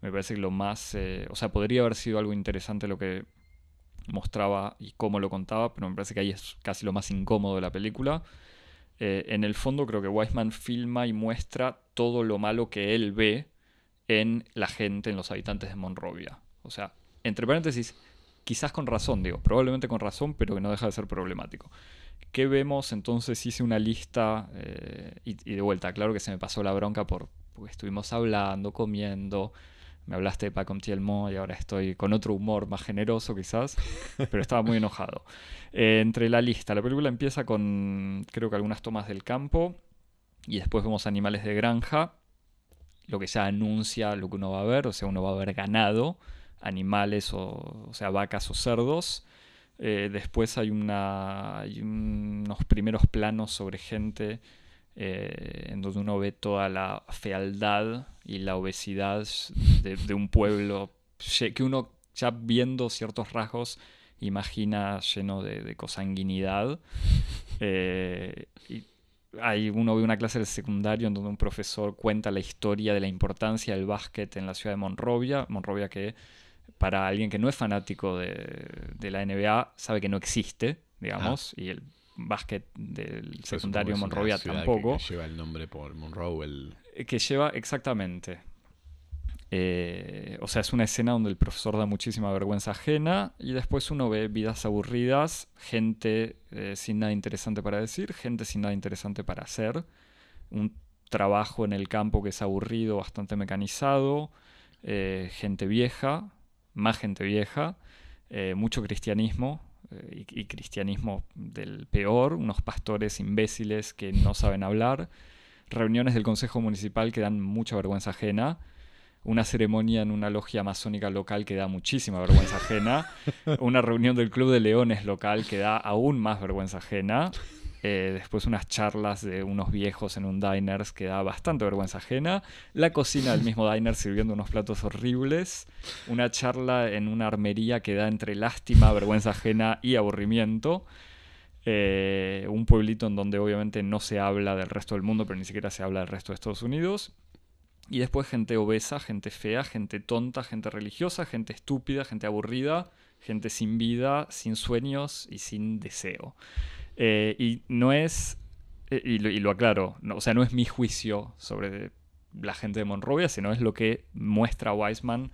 Me parece que lo más, eh, o sea, podría haber sido algo interesante lo que mostraba y cómo lo contaba, pero me parece que ahí es casi lo más incómodo de la película. Eh, en el fondo creo que Weisman filma y muestra todo lo malo que él ve en la gente, en los habitantes de Monrovia. O sea, entre paréntesis, quizás con razón, digo, probablemente con razón, pero que no deja de ser problemático. ¿Qué vemos? Entonces hice una lista eh, y, de vuelta, claro que se me pasó la bronca por, porque estuvimos hablando, comiendo, me hablaste de Paco Tielmo y ahora estoy con otro humor más generoso quizás, pero estaba muy enojado. Eh, entre la lista, la película empieza con creo que algunas tomas del campo y después vemos animales de granja, lo que ya anuncia lo que uno va a ver, o sea, uno va a ver ganado, animales, o, sea, vacas o cerdos. Eh, después hay, una, hay unos primeros planos sobre gente eh, en donde uno ve toda la fealdad y la obesidad de, un pueblo que uno ya viendo ciertos rasgos imagina lleno de, cosanguinidad. Eh, y hay, uno ve una clase de secundario en donde un profesor cuenta la historia de la importancia del básquet en la ciudad de Monrovia. Monrovia que para alguien que no es fanático de, la NBA sabe que no existe, digamos, y el básquet del secundario Monrovia tampoco. Que, lleva el nombre por Monroe. El... Eh, que lleva exactamente. Eh, o sea, es una escena donde el profesor da muchísima vergüenza ajena y después uno ve vidas aburridas, gente eh, sin nada interesante para decir, gente sin nada interesante para hacer, un trabajo en el campo que es aburrido, bastante mecanizado, gente vieja, más gente vieja, mucho cristianismo, eh, y, cristianismo del peor, unos pastores imbéciles que no saben hablar, reuniones del Consejo Municipal que dan mucha vergüenza ajena, una ceremonia en una logia masónica local que da muchísima vergüenza ajena, una reunión del Club de Leones local que da aún más vergüenza ajena, eh, después unas charlas de unos viejos en un diner que da bastante vergüenza ajena. La cocina del mismo diner sirviendo unos platos horribles. Una charla en una armería que da entre lástima, vergüenza ajena y aburrimiento. Eh, un pueblito en donde obviamente no se habla del resto del mundo, pero ni siquiera se habla del resto de Estados Unidos. Y después gente obesa, gente fea, gente tonta, gente religiosa, gente estúpida, gente aburrida, gente sin vida, sin sueños y sin deseo. Eh, y no es, eh, y, lo, aclaro, o sea, no es mi juicio sobre la gente de Monrovia, sino es lo que muestra Wiseman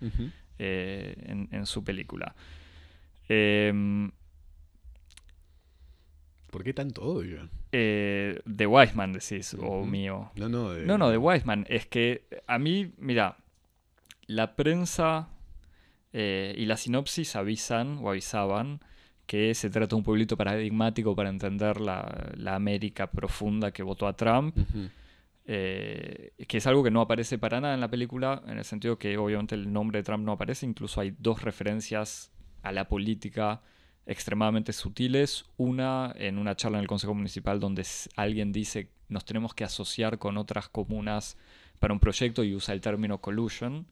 eh, en, su película. Em, ¿Por qué tanto odio? de Wiseman decís, o mío. No, no, de... no, no, de Wiseman. Es que a mí, mira, la prensa y la sinopsis avisan o avisaban que se trata de un pueblito paradigmático para entender la, América profunda que votó a Trump. Eh, que es algo que no aparece para nada en la película, en el sentido que obviamente el nombre de Trump no aparece, incluso hay dos referencias a la política extremadamente sutiles. Una en una charla en el Consejo Municipal donde alguien dice nos tenemos que asociar con otras comunas para un proyecto y usa el término collusion.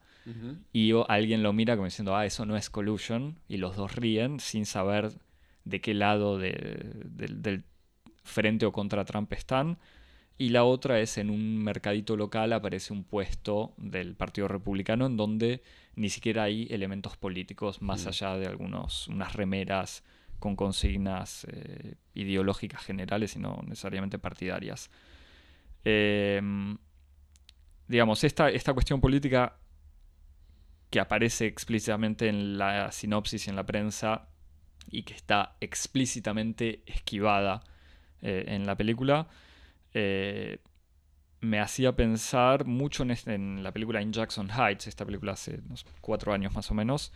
Y alguien lo mira como diciendo, ah, eso no es collusion, y los dos ríen sin saber de qué lado del frente o contra Trump están. Y la otra es en un mercadito local aparece un puesto del Partido Republicano en donde ni siquiera hay elementos políticos más mm. allá de algunos, unas remeras con consignas eh, ideológicas generales y no necesariamente partidarias. Em, digamos, esta, esta cuestión política que aparece explícitamente en la sinopsis y en la prensa y que está explícitamente esquivada eh, en la película, eh, me hacía pensar mucho en, este- en la película In Jackson Heights, esta película hace unos cuatro años más o menos,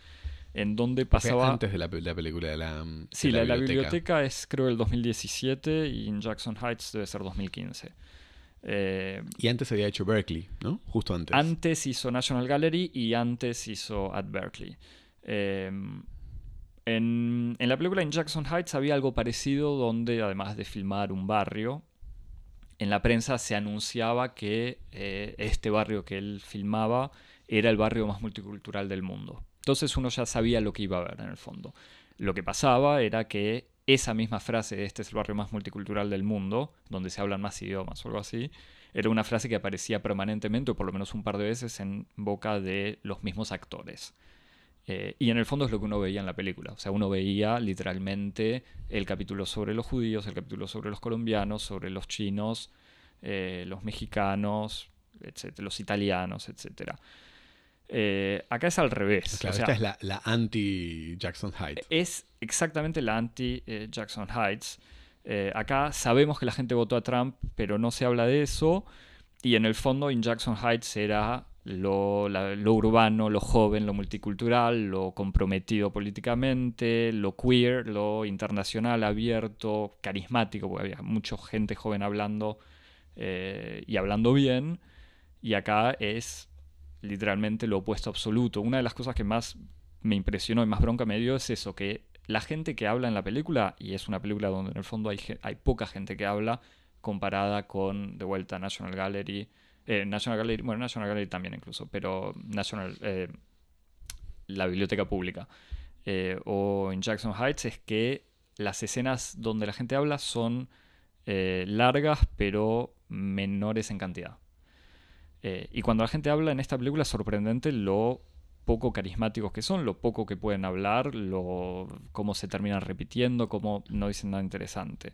en donde pasaba... antes de la, pe- la película de la, de Sí, la, de la biblioteca es creo el 2017 y In Jackson Heights debe ser 2015. Eh, Y antes había hecho Berkeley, ¿no? Justo antes. antes hizo National Gallery y antes hizo At Berkeley. Eh, en, en la película In Jackson Heights había algo parecido donde, además de filmar un barrio, en la prensa se anunciaba que eh, este barrio que él filmaba era el barrio más multicultural del mundo. Entonces uno ya sabía lo que iba a ver en el fondo. Lo que pasaba era que esa misma frase este es el barrio más multicultural del mundo, donde se hablan más idiomas o algo así, era una frase que aparecía permanentemente, o por lo menos un par de veces, en boca de los mismos actores. Eh, y en el fondo es lo que uno veía en la película. O sea, uno veía literalmente el capítulo sobre los judíos, el capítulo sobre los colombianos, sobre los chinos, eh, los mexicanos, etcétera, los italianos, etc. acá es al revés. Claro, o sea, esta es la, la anti-Jackson Heights. es exactamente la anti-Jackson Heights. Eh, acá sabemos que la gente votó a Trump, pero no se habla de eso. Y en el fondo, en Jackson Heights era lo, urbano, lo joven, lo multicultural, lo comprometido políticamente, lo queer, lo internacional, abierto, carismático, porque había mucha gente joven hablando eh, y hablando bien. Y acá es literalmente lo opuesto absoluto. Una de las cosas que más me impresionó y más bronca me dio es eso, que la gente que habla en la película, y es una película donde en el fondo hay poca gente que habla, comparada con, de vuelta, National Gallery, eh, National Gallery, bueno, National Gallery también incluso, pero National, eh, la biblioteca pública, eh, o en Jackson Heights, es que las escenas donde la gente habla son largas, pero menores en cantidad. Y cuando la gente habla en esta película es sorprendente lo poco carismáticos que son, lo poco que pueden hablar, lo, cómo se terminan repitiendo, cómo no dicen nada interesante.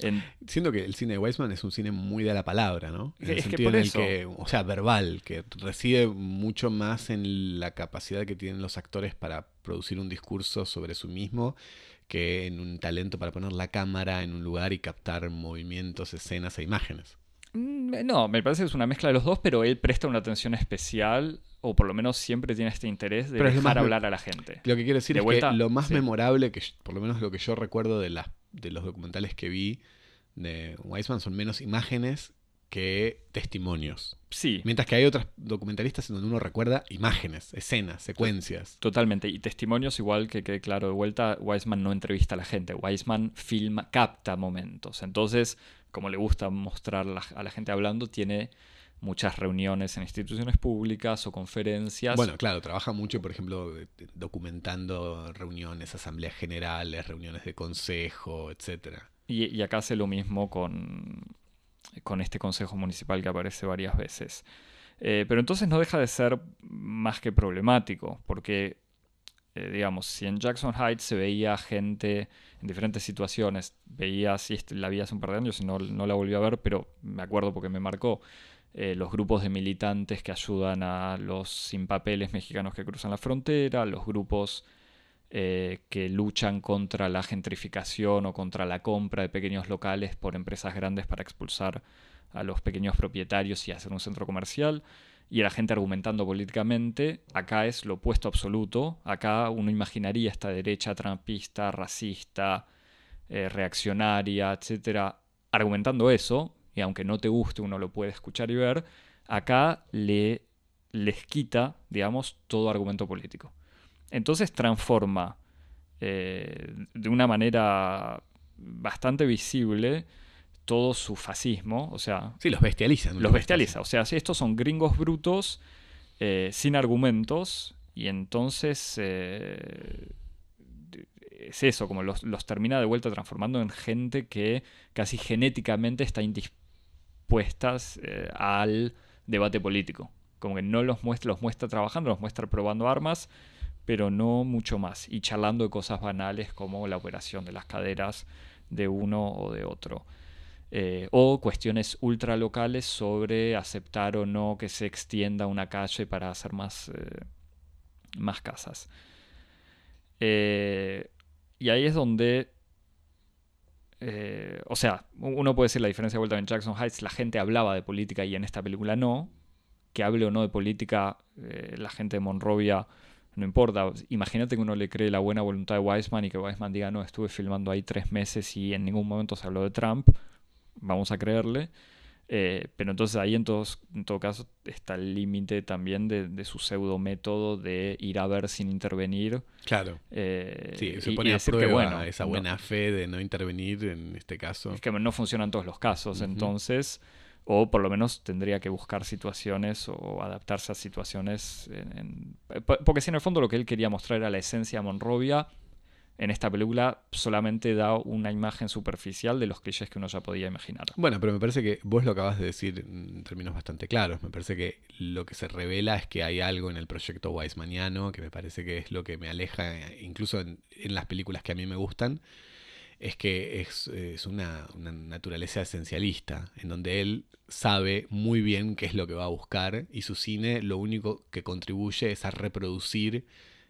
En- Siento que el cine de Weisman es un cine muy de la palabra, ¿no? En el Es sentido en el eso. que, o sea, verbal, que reside mucho más en la capacidad que tienen los actores para producir un discurso sobre sí mismo que en un talento para poner la cámara en un lugar y captar movimientos, escenas e imágenes. Mm, No, me parece que es una mezcla de los dos, pero él presta una atención especial, o por lo menos siempre tiene este interés de Pero dejar hablar a la gente. Lo que quiero decir De es vuelta, que lo más sí. memorable, que por lo menos lo que yo recuerdo de, las, de los documentales que vi de Weisman, son menos imágenes que testimonios. Sí, Mientras que hay otros documentalistas en donde uno recuerda imágenes, escenas, secuencias. totalmente. Y testimonios, igual que quede claro de vuelta, Weisman no entrevista a la gente, Weisman filma, capta momentos. Entonces, como le gusta mostrar a la gente hablando, tiene muchas reuniones en instituciones públicas o conferencias. Bueno, claro, trabaja mucho, por ejemplo, documentando reuniones, asambleas generales, reuniones de consejo, etcétera. Y, y acá hace lo mismo con, con este consejo municipal que aparece varias veces. Eh, pero entonces no deja de ser más que problemático, porque, eh, digamos, si en Jackson Heights se veía gente en diferentes situaciones, veía, si la vi hace un par de años y no, no la volví a ver, pero me acuerdo porque me marcó, eh, los grupos de militantes que ayudan a los sin papeles mexicanos que cruzan la frontera, los grupos eh, que luchan contra la gentrificación o contra la compra de pequeños locales por empresas grandes para expulsar a los pequeños propietarios y hacer un centro comercial. Y la gente argumentando políticamente, acá es lo opuesto absoluto. Acá uno imaginaría esta derecha trampista, racista, eh, reaccionaria, etcétera, argumentando eso, y aunque no te guste, uno lo puede escuchar y ver. Acá le, les quita, digamos, todo argumento político. Entonces transforma eh, de una manera bastante visible todo su fascismo, o sea, Sí, los bestializan. los bestializa. O sea, estos son gringos brutos, eh, sin argumentos, y entonces eh, es eso, como los, los termina de vuelta transformando en gente que casi genéticamente está indispuesta eh, al debate político. Como que no los muestra, los muestra trabajando, los muestra probando armas, pero no mucho más. Y charlando de cosas banales como la operación de las caderas de uno o de otro. Eh, o cuestiones ultralocales sobre aceptar o no que se extienda una calle para hacer más, eh, más casas. Y ahí es donde eh, o sea, uno puede decir la diferencia de vuelta en Jackson Heights, la gente hablaba de política y en esta película no. Que hable o no de política, eh, la gente de Monrovia no importa. Imagínate que uno le cree la buena voluntad de Weisman y que Weisman diga, no, estuve filmando ahí tres meses y en ningún momento se habló de Trump. Vamos a creerle. Eh, pero entonces ahí en, todos, en todo caso está el límite también de, su pseudo método de ir a ver sin intervenir. Claro. Eh, sí, se pone a prueba bueno, esa buena fe de no intervenir en este caso. Es que no funciona en todos los casos. Entonces, o por lo menos tendría que buscar situaciones o adaptarse a situaciones. porque si en el fondo lo que él quería mostrar era la esencia de Monrovia, en esta película solamente da una imagen superficial de los clichés que uno ya podía imaginar. Bueno, pero me parece que vos lo acabas de decir en términos bastante claros. Me parece que lo que se revela es que hay algo en el proyecto Weismaniano que me parece que es lo que me aleja, incluso en las películas que a mí me gustan es que es, una, naturaleza esencialista, en donde él sabe muy bien qué es lo que va a buscar y su cine lo único que contribuye es a reproducir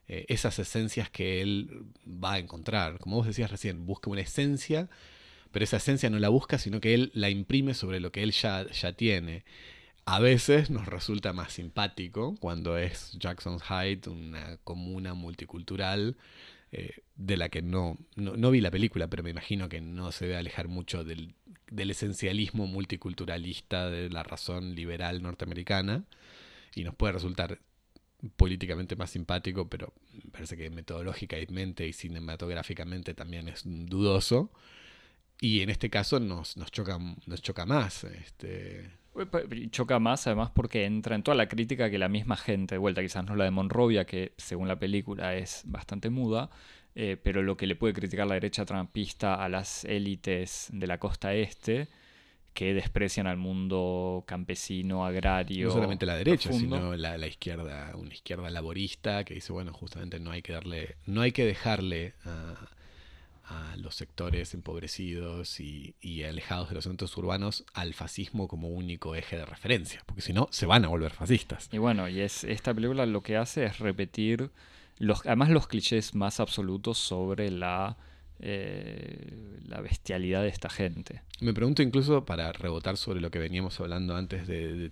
eh, esas esencias que él va a encontrar. Como vos decías recién, busca una esencia, pero esa esencia no la busca, sino que él la imprime sobre lo que él ya, ya tiene. A veces nos resulta más simpático cuando es Jackson's Heights, una comuna multicultural, eh, de la que no, no, vi la película, pero me imagino que no se debe alejar mucho del, esencialismo multiculturalista de la razón liberal norteamericana y nos puede resultar políticamente más simpático, pero parece que metodológicamente y cinematográficamente también es dudoso. Y en este caso nos, nos, choca, nos choca más. Este... Choca más además porque entra en toda la crítica que la misma gente, de vuelta quizás no la de Monrovia, que según la película es bastante muda, eh, pero lo que le puede criticar la derecha trampista a las élites de la costa este, que desprecian al mundo campesino, agrario. No solamente la derecha, sino la, la, izquierda, una izquierda laborista que dice, bueno, justamente no hay que darle, no hay que dejarle a, a los sectores empobrecidos y, y, alejados de los centros urbanos al fascismo como único eje de referencia, porque si no, se van a volver fascistas. Y bueno, y es esta película lo que hace es repetir además los clichés más absolutos sobre la, eh, la bestialidad de esta gente. Me pregunto incluso, para rebotar sobre lo que veníamos hablando antes de, de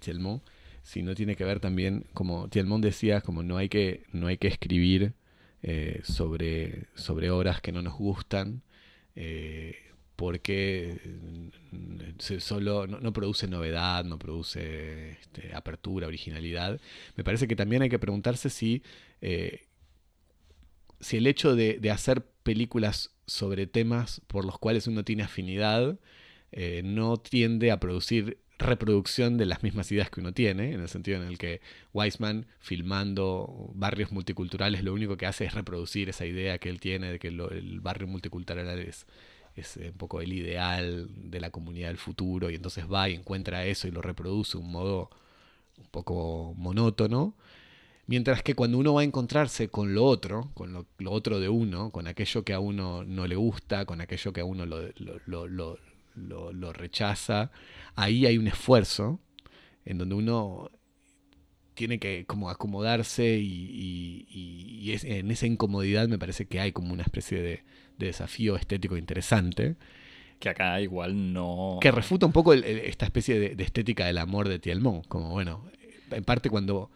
si no tiene que ver también, como Tielmont decía, como no hay que, no hay que escribir eh, sobre, sobre obras que no nos gustan, eh, porque solo no, produce novedad, no produce este, apertura, originalidad. Me parece que también hay que preguntarse si si el hecho de, hacer películas sobre temas por los cuales uno tiene afinidad eh, no tiende a producir reproducción de las mismas ideas que uno tiene, en el sentido en el que Weisman, filmando barrios multiculturales, lo único que hace es reproducir esa idea que él tiene de que el barrio multicultural es, es un poco el ideal de la comunidad del futuro, y entonces va y encuentra eso y lo reproduce de un modo un poco monótono. Mientras que cuando uno va a encontrarse con lo otro, con lo, otro de uno, con aquello que a uno no le gusta, con aquello que a uno lo, rechaza, ahí hay un esfuerzo en donde uno tiene que como acomodarse y, en esa incomodidad me parece que hay como una especie de, desafío estético interesante. Que acá igual no... Que refuta un poco esta especie de, de, estética del amor de Tielmont, como bueno, en parte cuando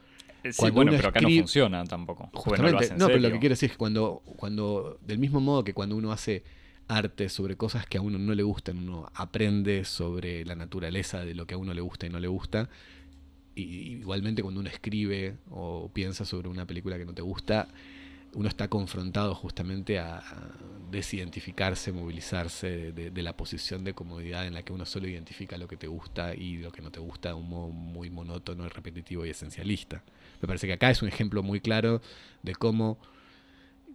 sí, bueno, pero acá no funciona tampoco. Justamente, no, pero lo que quiero decir es que cuando, cuando, del mismo modo que cuando uno hace arte sobre cosas que a uno no le gustan, uno aprende sobre la naturaleza de lo que a uno le gusta y no le gusta. Y, igualmente cuando uno escribe o piensa sobre una película que no te gusta, uno está confrontado justamente a, desidentificarse, movilizarse de, la posición de comodidad en la que uno solo identifica lo que te gusta y lo que no te gusta de un modo muy monótono, repetitivo y esencialista. Me parece que acá es un ejemplo muy claro de cómo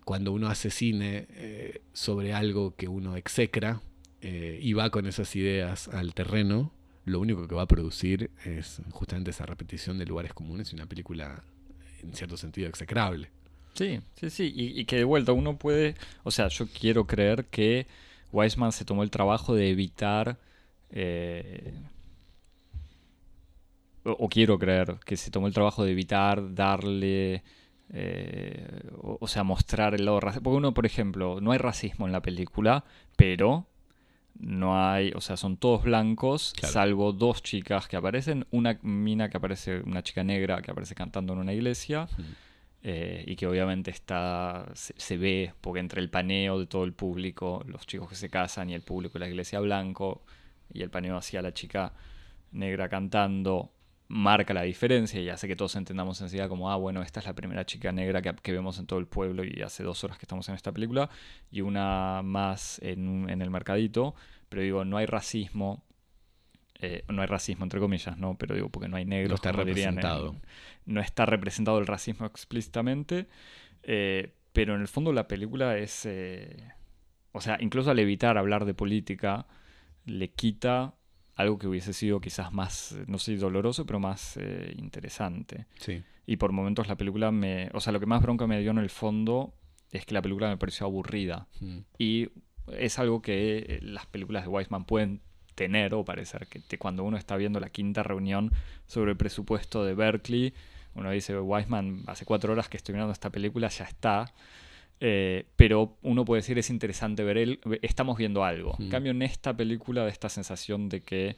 cuando uno hace cine eh, sobre algo que uno execra eh, y va con esas ideas al terreno, lo único que va a producir es justamente esa repetición de lugares comunes y una película en cierto sentido execrable. Sí, sí, sí. Y, que de vuelta uno puede. O sea, yo quiero creer que Weisman se tomó el trabajo de evitar. Eh, o, quiero creer que se tomó el trabajo de evitar darle. Eh, o, sea, mostrar el lado racismo. Porque uno, por ejemplo, no hay racismo en la película, pero no hay, o sea, son todos blancos, Claro. salvo dos chicas que aparecen, una mina que aparece, una chica negra que aparece cantando en una iglesia, eh, y que obviamente está, se, se ve, porque entre el paneo de todo el público, los chicos que se casan y el público de la iglesia blanco, y el paneo hacia la chica negra cantando, marca la diferencia y hace que todos entendamos enseguida como, ah, bueno, esta es la primera chica negra que, que vemos en todo el pueblo y hace dos horas que estamos en esta película, y una más en, en el mercadito, pero digo, no hay racismo. eh, no hay racismo entre comillas, ¿no? Pero digo, porque no hay negros. No está en- representado. no está representado el racismo explícitamente, eh, pero en el fondo la película es, eh, o sea, incluso al evitar hablar de política, le quita algo que hubiese sido quizás más, eh, no sé, doloroso, pero más eh, interesante. Sí. Y por momentos la película me, o sea, lo que más bronca me dio en el fondo es que la película me pareció aburrida. Mm. Y es algo que eh, las películas de Weisman pueden tener o parecer que te- cuando uno está viendo la quinta reunión sobre el presupuesto de Berkeley, uno dice, Weisman, hace cuatro horas que estoy mirando esta película, ya está. Eh, pero uno puede decir, es interesante ver él, estamos viendo algo. En Mm. cambio, en esta película, de esta sensación de que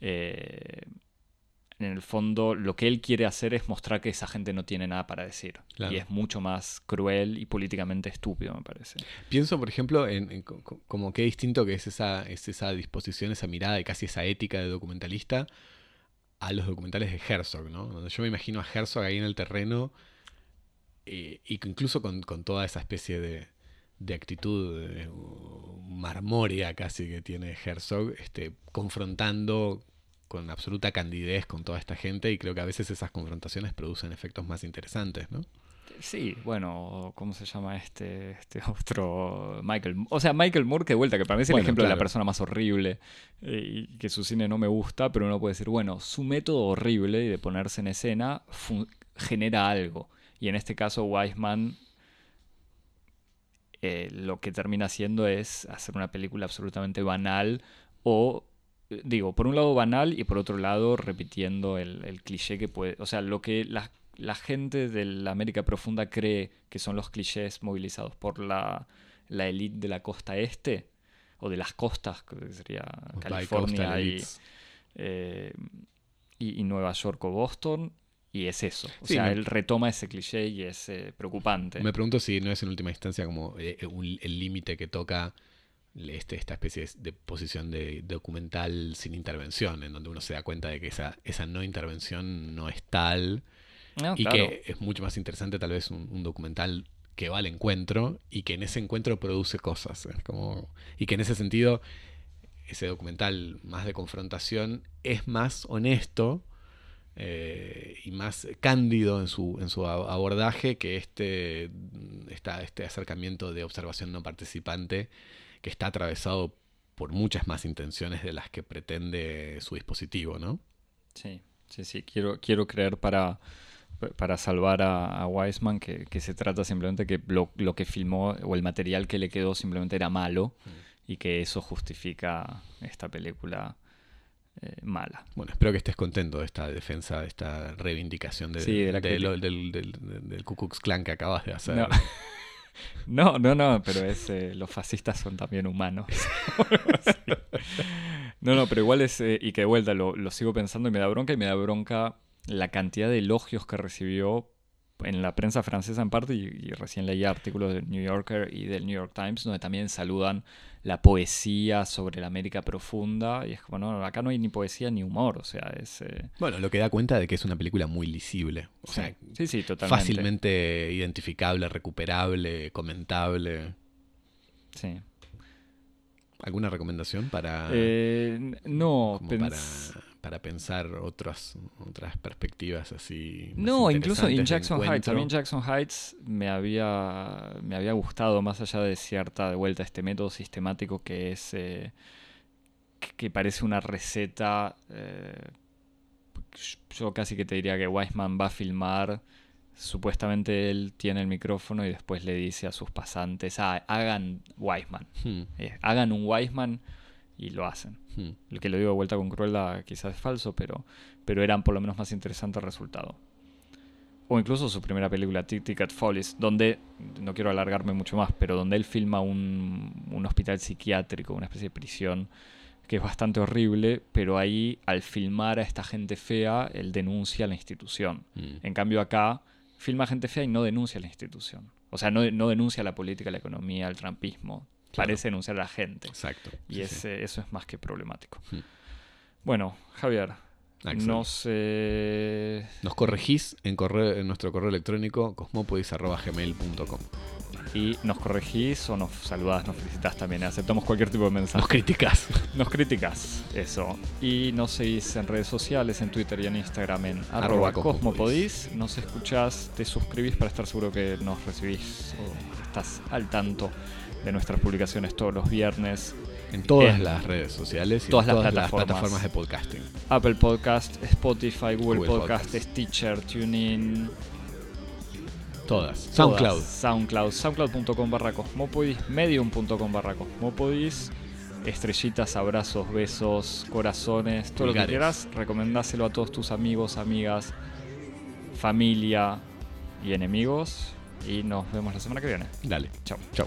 eh, en el fondo lo que él quiere hacer es mostrar que esa gente no tiene nada para decir. Claro. Y es mucho más cruel y políticamente estúpido, me parece. Pienso, por ejemplo, en, en co- co- como qué distinto que es esa, es esa disposición, esa mirada y casi esa ética de documentalista a los documentales de Herzog, ¿no? Donde yo me imagino a Herzog ahí en el terreno eh, y que incluso con, con toda esa especie de, de actitud eh, marmórea casi que tiene Herzog, este, confrontando con absoluta candidez con toda esta gente y creo que a veces esas confrontaciones producen efectos más interesantes, ¿no? Sí, bueno, ¿cómo se llama este, este otro Michael? O sea, Michael Moore, que de vuelta, que para mí es el Bueno, ejemplo de la persona más horrible eh, y que su cine no me gusta, pero uno puede decir, bueno, su método horrible de ponerse en escena genera algo. Y en este caso, Weisman eh, lo que termina haciendo es hacer una película absolutamente banal o, eh, digo, por un lado banal y por otro lado repitiendo el, el cliché que puede, o sea, lo que la, la gente de la América Profunda cree que son los clichés movilizados por la, la élite de la costa este o de las costas, que sería California y, eh, y, y Nueva York o Boston. Y es eso. O Sí, sea, me- él retoma ese cliché y es eh, preocupante. Me pregunto si no es en última instancia como eh, un- el límite que toca este, esta especie de posición de documental sin intervención, en donde uno se da cuenta de que esa, esa no intervención no es tal No, y claro. que es mucho más interesante tal vez un, un documental que va al encuentro y que en ese encuentro produce cosas. es como, y que en ese sentido ese documental más de confrontación es más honesto eh, y más cándido en su, en su abordaje que este, esta- este acercamiento de observación no participante que está atravesado por muchas más intenciones de las que pretende su dispositivo, ¿no? Sí, sí, sí. Quiero, quiero creer para, para salvar a, a Weisman que, que se trata simplemente que lo, lo que filmó o el material que le quedó simplemente era malo y que eso justifica esta película eh, mala. Bueno, espero que estés contento de esta defensa, de esta reivindicación de, Sí, de la de crítica. lo- del, del, del- del Ku Klux Klan que acabas de hacer. No. No, no, no, pero es eh, los fascistas son también humanos. no, no, pero igual es, eh, y que de vuelta lo, lo sigo pensando y me da bronca y me da bronca la cantidad de elogios que recibió en la prensa francesa en parte y, y recién leí artículos del New Yorker y del New York Times donde también saludan la poesía sobre la América profunda y es como, no, acá no hay ni poesía ni humor, o sea, es... eh, Bueno, lo que da cuenta de que es una película muy lisible. O sea, sí, sí, sí, totalmente. fácilmente identificable, recuperable, comentable. Sí. ¿Alguna recomendación para, Eh, no, pens- para, para pensar otras, otras perspectivas así? más No, incluso en Jackson Heights. A mí en? Jackson Heights me había, me había gustado, más allá de cierta de vuelta, este método sistemático que es. eh, que, parece una receta. eh, yo casi que te diría que Weisman va a filmar. Supuestamente él tiene el micrófono y después le dice a sus pasantes: "Ah, hagan Weisman. Hmm, eh, hagan un Weisman y lo hacen. hmm. El que lo digo de vuelta con crueldad quizás es falso, pero, pero eran por lo menos más interesante el resultado. o incluso su primera película, Ticket Follies, donde, no quiero alargarme mucho más, pero donde él filma un, un hospital psiquiátrico, una especie de prisión, que es bastante horrible, pero ahí al filmar a esta gente fea, él denuncia a la institución. Mm. En cambio acá, filma a gente fea y no denuncia a la institución. O sea, no, no denuncia la política, la economía, el trampismo. Parece denunciar a la gente. Exacto. Y Sí, es, sí. eh, eso es más que problemático. Mm. Bueno, Javier, Axel. nos... eh, Nos corregís en, correo, en nuestro correo electrónico cosmopodis.gmail.com. y nos corregís o nos saludás, nos felicitas también. Aceptamos cualquier tipo de mensaje. Nos criticás. Nos criticas, eso. Y nos seguís en redes sociales, en Twitter y en Instagram en Arroba arroba cosmopodis. cosmopodis. Nos escuchás, te suscribís para estar seguro que nos recibís o estás al tanto de nuestras publicaciones todos los viernes. En todas En las redes sociales y todas en las plataformas. las plataformas de podcasting. Apple Podcast, Spotify, Google, Google Podcast, Podcast. Stitcher, TuneIn. Todas. todas. SoundCloud. SoundCloud. SoundCloud.com barra Cosmopodis. Medium.com barra Cosmopodis. Estrellitas, abrazos, besos, corazones, todo lo que quieras. Recomendáselo a todos tus amigos, amigas, familia y enemigos. Y nos vemos la semana que viene. Dale. Chao. Chau.